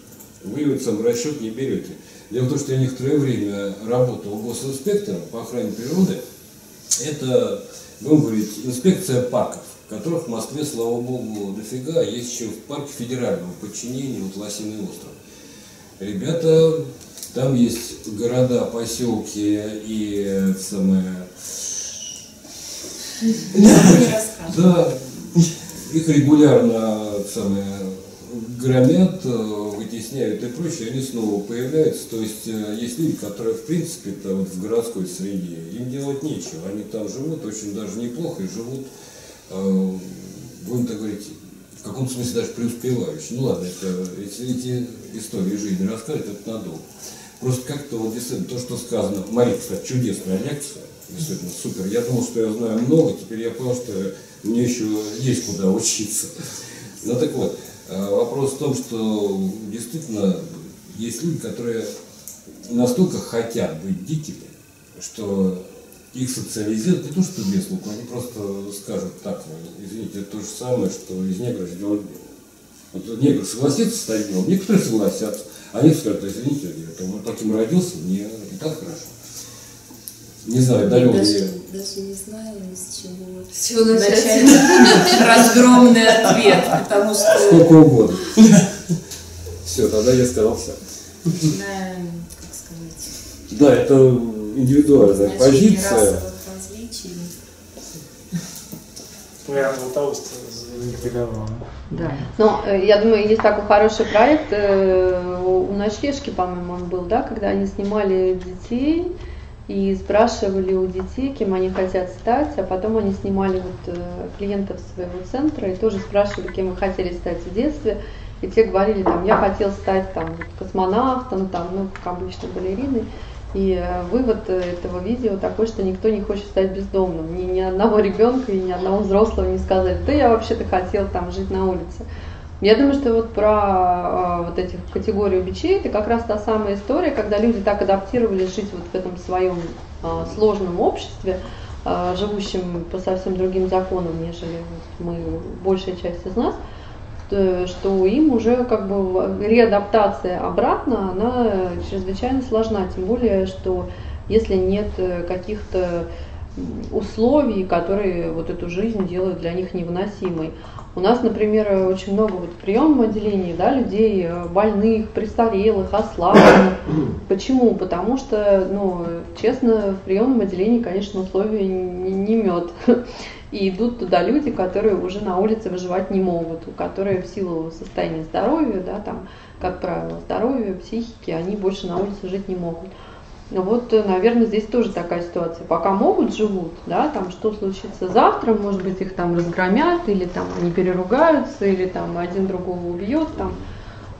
Вы вот сам расчет не берете. Дело в том, что я некоторое время работал госинспектором по охране природы, это, будем говорить, инспекция парков, которых в Москве, слава богу, дофига, есть еще в парке федерального подчинения, вот Лосиный остров. Ребята, там есть города, поселки и э, самое, да, их регулярно самое, громят, э, вытесняют и прочее, они снова появляются. То есть э, есть люди, которые в принципе вот в городской среде, им делать нечего. Они там живут очень даже неплохо и живут, э, будем так говорить, в каком смысле даже преуспевающие. Ну ладно, это, эти, эти истории жизни рассказывать, это надолго. Просто как-то вот действительно то, что сказано, Мария, кстати, чудесная лекция, действительно супер. Я думал, что я знаю много, теперь я понял, что мне еще есть куда учиться. Ну так вот, э, вопрос в том, что действительно есть люди, которые настолько хотят быть дикими, что их социализируют не то, что без лука, они просто скажут так, извините, это то же самое, что из негра сделать. Вот негр согласится стать белым, некоторые согласятся, а некоторые скажут, извините, я вот таким родился, мне и так хорошо. Не знаю, далеко даже, я. даже не знаю, с чего, с чего начать [LAUGHS] разгромный ответ, потому что Сколько угодно. Все, тогда я сказал все. начинаем, как сказать, Да, это индивидуальная позиция. Я Златоуст заинтриговал. Да. Но э, я думаю, есть такой хороший проект э, у у Ночлежки, по-моему, он был, да, когда они снимали детей и спрашивали у детей, кем они хотят стать, а потом они снимали вот э, клиентов своего центра и тоже спрашивали, кем вы хотели стать в детстве. И те говорили, там, я хотел стать там космонавтом, там, ну, как обычно, балериной. И э, вывод э, этого видео такой, что никто не хочет стать бездомным. Ни, ни одного ребенка и ни одного взрослого не сказали, да я вообще-то хотел там жить на улице. Я думаю, что вот про э, вот этих категорию бичей, это как раз та самая история, когда люди так адаптировались жить вот в этом своем э, сложном обществе, э, живущем по совсем другим законам, нежели мы, большая часть из нас, что им уже как бы реадаптация обратно, она чрезвычайно сложна, тем более, что если нет э, каких-то условий, которые вот эту жизнь делают для них невыносимой. У нас, например, очень много вот в приемном отделении да, людей э, больных, престарелых, ослабленных. Почему? Потому что, ну, честно, в приемном отделении, конечно, условия не, не мед. [LAUGHS] И идут туда люди, которые уже на улице выживать не могут, у которые в силу состояния здоровья, да, там, как правило, здоровья, психики, они больше на улице жить не могут. Ну Вот, э, наверное, здесь тоже такая ситуация. Пока могут, живут, да, там что случится завтра, может быть, их там разгромят, или там они переругаются, или там один другого убьет, там.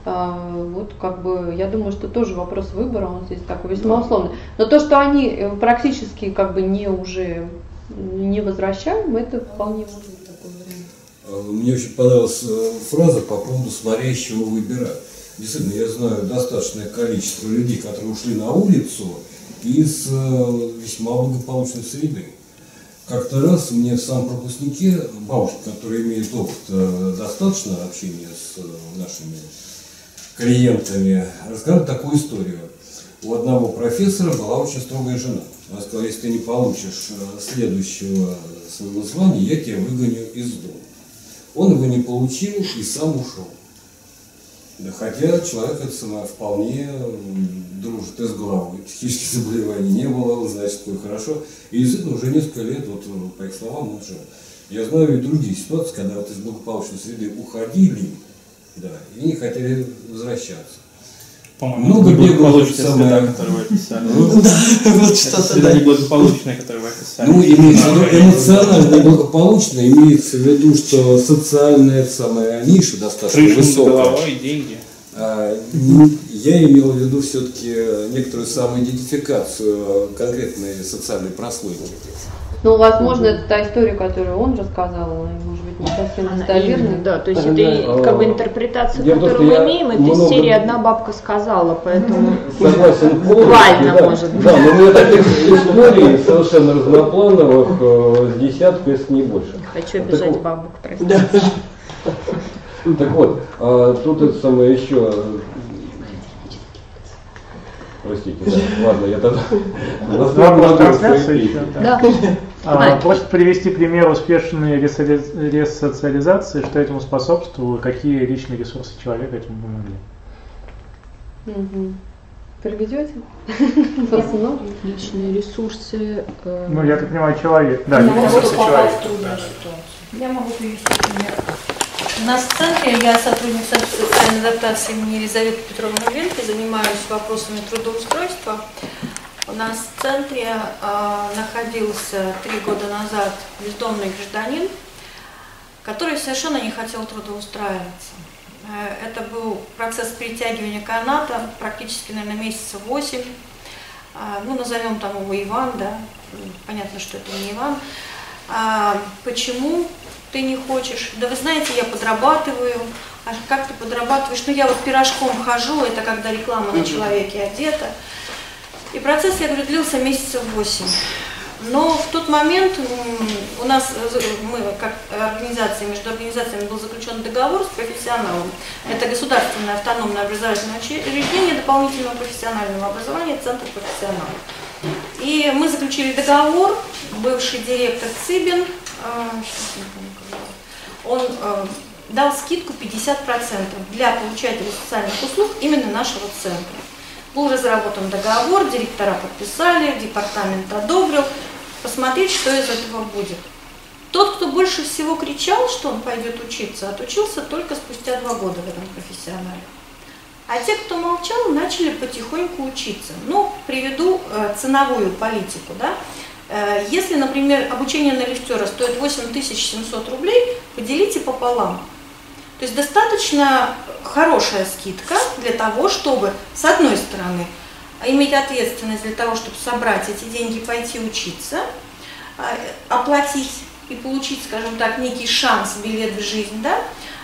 А, Вот как бы, я думаю, что тоже вопрос выбора, он здесь такой весьма условный. Но то, что они э, практически как бы не уже не возвращаем, это вполне может быть такой вариант. А, Мне очень понравилась э, фраза по поводу смотря из чего выбирать. Действительно, я знаю достаточное количество людей, которые ушли на улицу из э, весьма благополучной среды. Как-то раз мне в самом бабушка, которая имеет опыт э, достаточно общения с э, нашими клиентами, рассказала такую историю. У одного профессора была очень строгая жена. Она сказала, если ты не получишь следующего своего звания, я тебя выгоню из дома. Он его не получил и сам ушел. Да, хотя человек это самое вполне дружит и с головой. Психических заболеваний не было, он знает, что хорошо. И действительно уже несколько лет, вот э, по их словам, он жил. Я знаю и другие ситуации, когда вот из благополучной среды уходили, да, и не хотели возвращаться. По-моему, Много самое- среда, которую вы описали. Вот что-то, среда да. [LAUGHS] неблагополучная, которую вы описали. Ну, имеется в виду Да, эмоционально неблагополучно, имеется в виду, что социальная самая ниша достаточно высокая. головой, деньги. А, Я имел в виду все-таки некоторую самоидентификацию конкретной социальной прослойки. Ну, возможно, это та история, которую он рассказал, она, может быть, не совсем достоверная. да, то есть это как бы интерпретация, Дело в том, которую мы имеем, это из серии «Одна бабка сказала», поэтому Согласен [LAUGHS] полностью, Буквально, да. может быть. Да, но у меня таких историй совершенно разноплановых э, с десятку, если не больше. хочу обижать бабок, простите. [LAUGHS] Так вот, а, тут это самое еще... Простите, да, ладно, я тогда... [LAUGHS] Да. А, просит привести пример успешной ресоциализации, что этому способствовало, какие личные ресурсы человека этому помогли. Мгм. Приведете? Основном? Личные ресурсы. э, Ну, я так понимаю, человек. Да, ресурсы человека. в трудную Да. ситуацию. Я могу привести пример. У нас в центре, я сотрудник Центра социальной адаптации имени Елизаветы Петровны Вельки, занимаюсь вопросами трудоустройства. У нас в центре э, находился три года назад бездомный гражданин, который совершенно не хотел трудоустраиваться. Э, Это был процесс перетягивания каната, практически, наверное, месяца восемь. А, Ну, назовем там его Иван, да, понятно, что это не Иван. А, почему ты не хочешь? Да вы знаете, я подрабатываю. А как ты подрабатываешь? Ну, я вот пирожком хожу, это когда реклама на человеке одета. И процесс, я говорю, длился месяцев восемь. Но в тот момент у нас, э, мы как организация, между организациями был заключен договор с профессионалом. Это государственное автономное образовательное учреждение дополнительного профессионального образования, Центр профессионалов. И мы заключили договор, бывший директор Цыбин, э, он э, дал скидку 50% для получателей социальных услуг именно нашего центра. Был разработан договор, директора подписали, департамент одобрил. Посмотреть, что из этого будет. Тот, кто больше всего кричал, что он пойдет учиться, отучился только спустя два года в этом профессионале. А те, кто молчал, начали потихоньку учиться. Ну, приведу э, ценовую политику. Да? Э, если, например, обучение на лифтера стоит 8700 рублей, поделите пополам. То есть достаточно хорошая скидка для того, чтобы, с одной стороны, иметь ответственность для того, чтобы собрать эти деньги, пойти учиться, а, оплатить и получить, скажем так, некий шанс, билет в жизнь, да?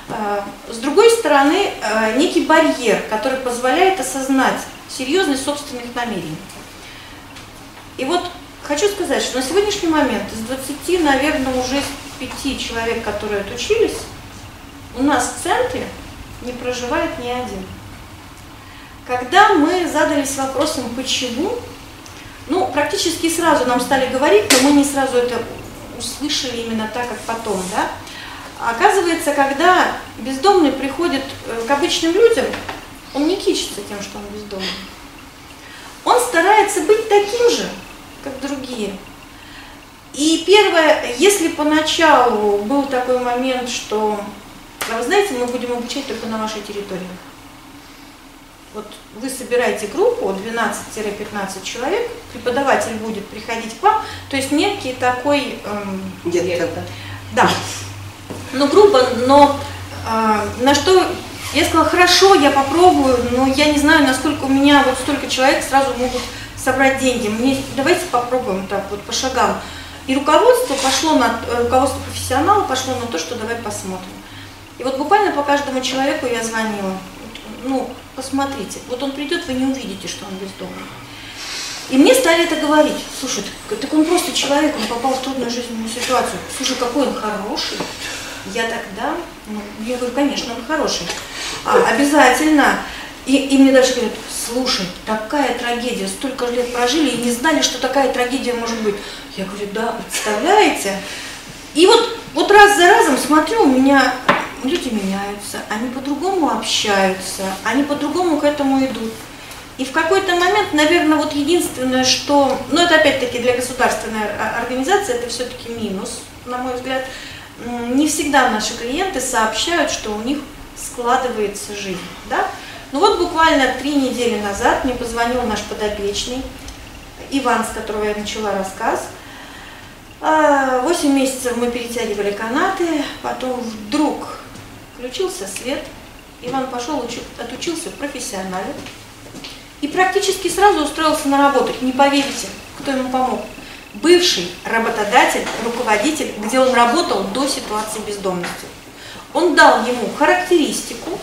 А, С другой стороны, а, некий барьер, который позволяет осознать серьезность собственных намерений. И вот хочу сказать, что на сегодняшний момент из 20, наверное, уже 5 человек, которые отучились, у нас в центре не проживает ни один. Когда мы задались вопросом, почему, ну, практически сразу нам стали говорить, но мы не сразу это услышали именно так, как потом, да. Оказывается, когда бездомный приходит э, к обычным людям, он не кичится тем, что он бездомный. Он старается быть таким же, как другие. И первое, если поначалу был такой момент, что, а вы знаете, мы будем обучать только на вашей территории. Вот вы собираете группу 12-15 человек, преподаватель будет приходить к вам, то есть некий такой... Эм, Где-то. да. Ну, грубо, но э, на что я сказала, хорошо, я попробую, но я не знаю, насколько у меня вот столько человек сразу могут собрать деньги. Мне, давайте попробуем так вот по шагам. И руководство пошло на, э, руководство профессионала пошло на то, что давай посмотрим. И вот буквально по каждому человеку я звонила. Ну, посмотрите, вот он придет, вы не увидите, что он бездомный. И мне стали это говорить. Слушай, так он просто человек, он попал в трудную жизненную ситуацию. Слушай, какой он хороший. Я тогда, ну, я говорю, конечно, он хороший. А, обязательно. И, и мне дальше говорят, слушай, такая трагедия, столько лет прожили и не знали, что такая трагедия может быть. Я говорю, да, представляете? И вот, вот раз за разом смотрю, у меня люди меняются, они по-другому общаются, они по-другому к этому идут. И в какой-то момент, наверное, вот единственное, что, ну это опять-таки для государственной о- организации, это все-таки минус, на мой взгляд, не всегда наши клиенты сообщают, что у них складывается жизнь, да? Ну вот буквально три недели назад мне позвонил наш подопечный, Иван, с которого я начала рассказ. А, Восемь месяцев мы перетягивали канаты, потом вдруг включился свет, Иван пошел, учи- отучился в профессионале и практически сразу устроился на работу. Не поверите, кто ему помог. Бывший работодатель, руководитель, где он работал до ситуации бездомности. Он дал ему характеристику.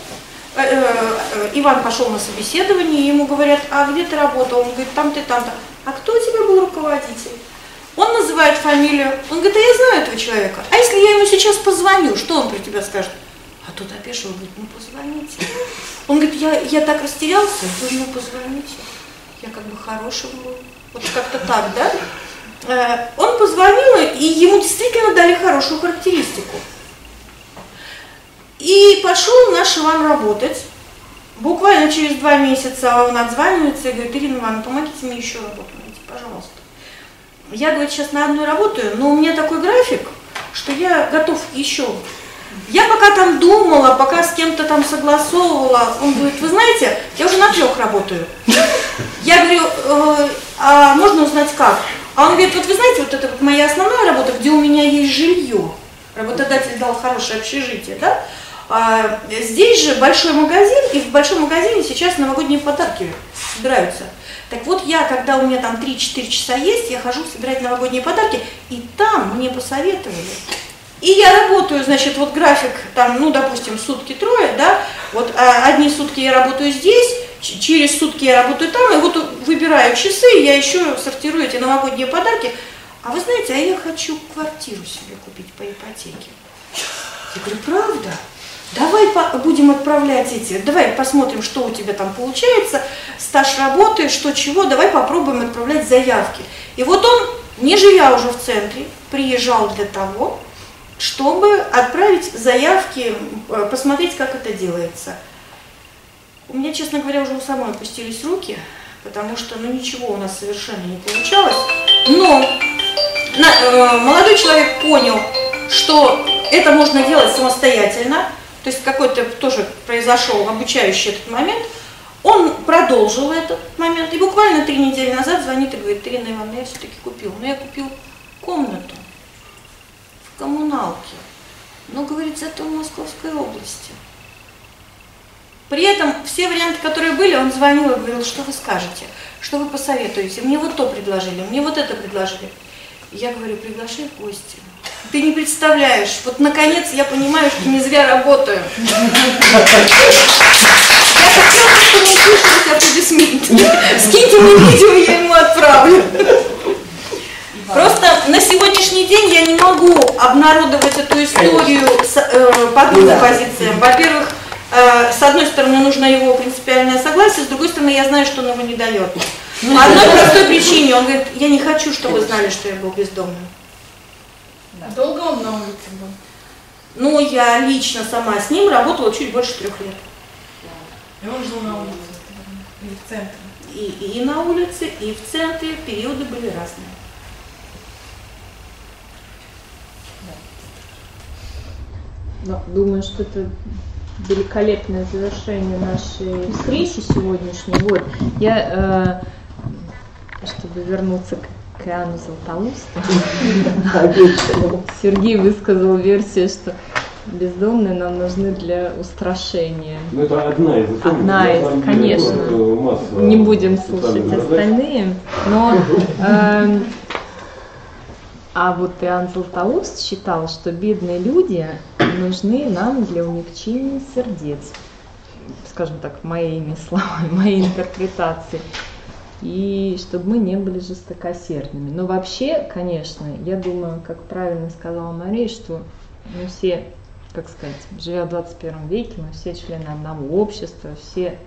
Э, э, э, Иван пошел на собеседование, ему говорят, а где ты работал? Он говорит, там ты, там-то. А кто у тебя был руководитель? Он называет фамилию, он говорит, а я знаю этого человека. А если я ему сейчас позвоню, что он про тебя скажет? А тот опешил, говорит, ну позвоните. Он говорит, я, я так растерялся, вы ему позвоните. Я как бы хороший был. Вот как-то так, да? Э, он позвонил, и ему действительно дали хорошую характеристику. И пошел наш Иван работать. Буквально через два месяца он отзванивается и говорит, Ирина Ивановна, помогите мне еще работу найти, пожалуйста. Я, говорит, сейчас на одной работаю, но у меня такой график, что я готов еще. Я пока там думала, пока с кем-то там согласовывала, он говорит, вы знаете, я уже на трех работаю. Я говорю, э, а можно узнать как? А он говорит, вот вы знаете, вот это вот моя основная работа, где у меня есть жилье. Работодатель дал хорошее общежитие, да? А, здесь же большой магазин, и в большом магазине сейчас новогодние подарки собираются. Так вот, я, когда у меня там 3-4 часа есть, я хожу собирать новогодние подарки, и там мне посоветовали. И я работаю, значит, вот график, там, ну, допустим, сутки трое, да, вот а, одни сутки я работаю здесь, через сутки я работаю там, и вот выбираю часы, я еще сортирую эти новогодние подарки. А вы знаете, а я хочу квартиру себе купить по ипотеке. Я говорю, правда? Давай будем отправлять эти, давай посмотрим, что у тебя там получается, стаж работы, что чего, давай попробуем отправлять заявки. И вот он, не живя уже в центре, приезжал для того, чтобы отправить заявки, э, посмотреть, как это делается. У меня, честно говоря, уже у самой опустились руки, потому что ну, ничего у нас совершенно не получалось. Но на, э, молодой человек понял, что это можно делать самостоятельно, то есть какой-то тоже произошел обучающий этот момент, он продолжил этот момент, и буквально три недели назад звонит и говорит, Ирина Ивановна, я все-таки купил, но я купил комнату в коммуналке, но, говорится, это в Московской области. При этом все варианты, которые были, он звонил и говорил, что вы скажете, что вы посоветуете, мне вот то предложили, мне вот это предложили. я говорю, приглашай в гости. Ты не представляешь, вот наконец я понимаю, что не зря работаю. Я хотела, чтобы он слышал аплодисменты. Скиньте мне видео, я ему отправлю. Просто на сегодняшний день я не могу обнародовать эту историю с, э, по двум да. позициям. Во-первых, с одной стороны, нужно его принципиальное согласие, с другой стороны, я знаю, что он его не дает. По одной простой причине. Он говорит, я не хочу, чтобы вы знали, что я был бездомным. Долго он на улице был? Ну, я лично сама с ним работала чуть больше трех лет. И он жил на улице или в центре? И, и на улице, и в центре периоды были разные. Да. Думаю, что это великолепное завершение нашей встречи сегодняшней. Вот, я, э, чтобы вернуться к Иоанну Златоусту. Сергей высказал версию, что бездомные нам нужны для устрашения. Ну, это одна из. Одна из, конечно. Не будем слушать остальные. Но э, а вот Иоанн Златоуст считал, что бедные люди нужны нам для умягчения сердец. Скажем так, моими словами, [LAUGHS] моей интерпретации и чтобы мы не были жестокосердными. Но вообще, конечно, я думаю, как правильно сказала Мария, что мы все, как сказать, живя в 21 веке, мы все члены одного общества, все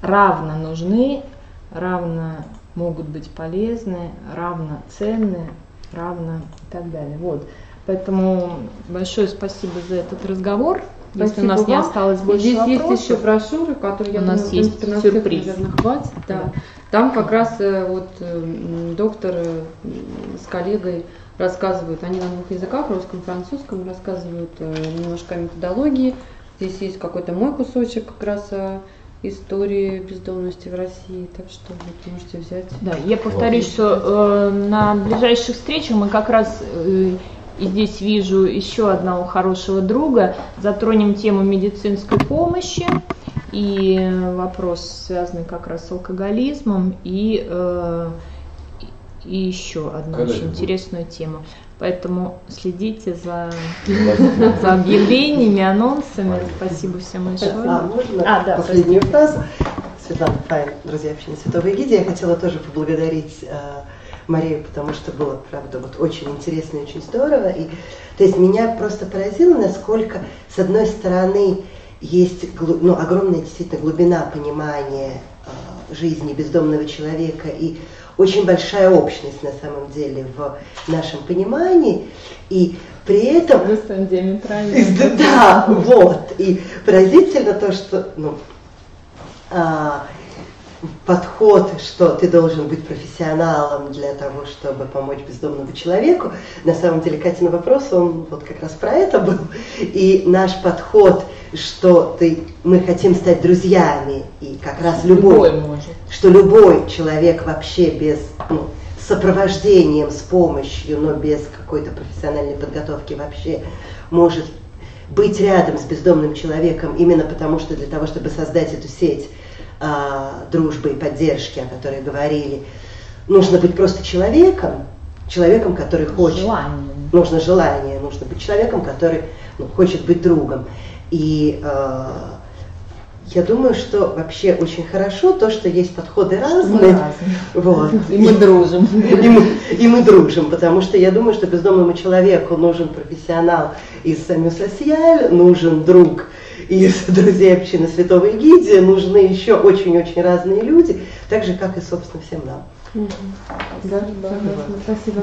равно нужны, равно могут быть полезны, равно ценны, равно и так далее. Вот. Поэтому большое спасибо за этот разговор. Спасибо Если у нас вам. не осталось больше Здесь вопросов, есть еще брошюры, которые, я у нас думаю, есть принципе, на сюрприз. всех, наверное, хватит. Да. Да. Там как раз э, вот э, доктор э, с коллегой рассказывают, они на двух языках, русском и французском, рассказывают немножко о методологии. Здесь есть какой-то мой кусочек как раз истории бездомности в России, так что вы можете взять. Да, я повторюсь, что э, на ближайших встречах мы как раз э, и здесь вижу еще одного хорошего друга. Затронем тему медицинской помощи и вопрос, связанный как раз с алкоголизмом, и, э, и еще одну Когда очень интересную тему. Поэтому следите за, [LAUGHS] за объявлениями, анонсами. Спасибо всем большое. А, можно а, да, последнюю фразу? Светлана Файн, друзья общины Святого Егидия, я хотела тоже поблагодарить э, Марию, потому что было, правда, вот очень интересно и очень здорово. И, то есть меня просто поразило, насколько, с одной стороны, есть ну, огромная действительно глубина понимания э, жизни бездомного человека и очень большая общность на самом деле в нашем понимании. И при этом... диаметрально. Да, вот. И поразительно то, что ну, а, подход, что ты должен быть профессионалом для того, чтобы помочь бездомному человеку. На самом деле, Катин вопрос, он вот как раз про это был. И наш подход, что ты, мы хотим стать друзьями, и как раз любой, любой что любой человек вообще без ну, сопровождением, с помощью, но без какой-то профессиональной подготовки вообще может быть рядом с бездомным человеком именно потому, что для того, чтобы создать эту сеть, а, дружбы и поддержки, о которой говорили. Нужно быть просто человеком, человеком, который хочет. Желание. Нужно желание, нужно быть человеком, который ну, хочет быть другом. И э, я думаю, что вообще очень хорошо то, что есть подходы разные. Мы разные. Вот. И мы дружим. И мы, и мы дружим, потому что я думаю, что бездомному человеку нужен профессионал из Самю Сосиаль, нужен друг из друзей общины Святого Егидия, нужны еще очень-очень разные люди, так же, как и, собственно, всем нам. Да, да, спасибо.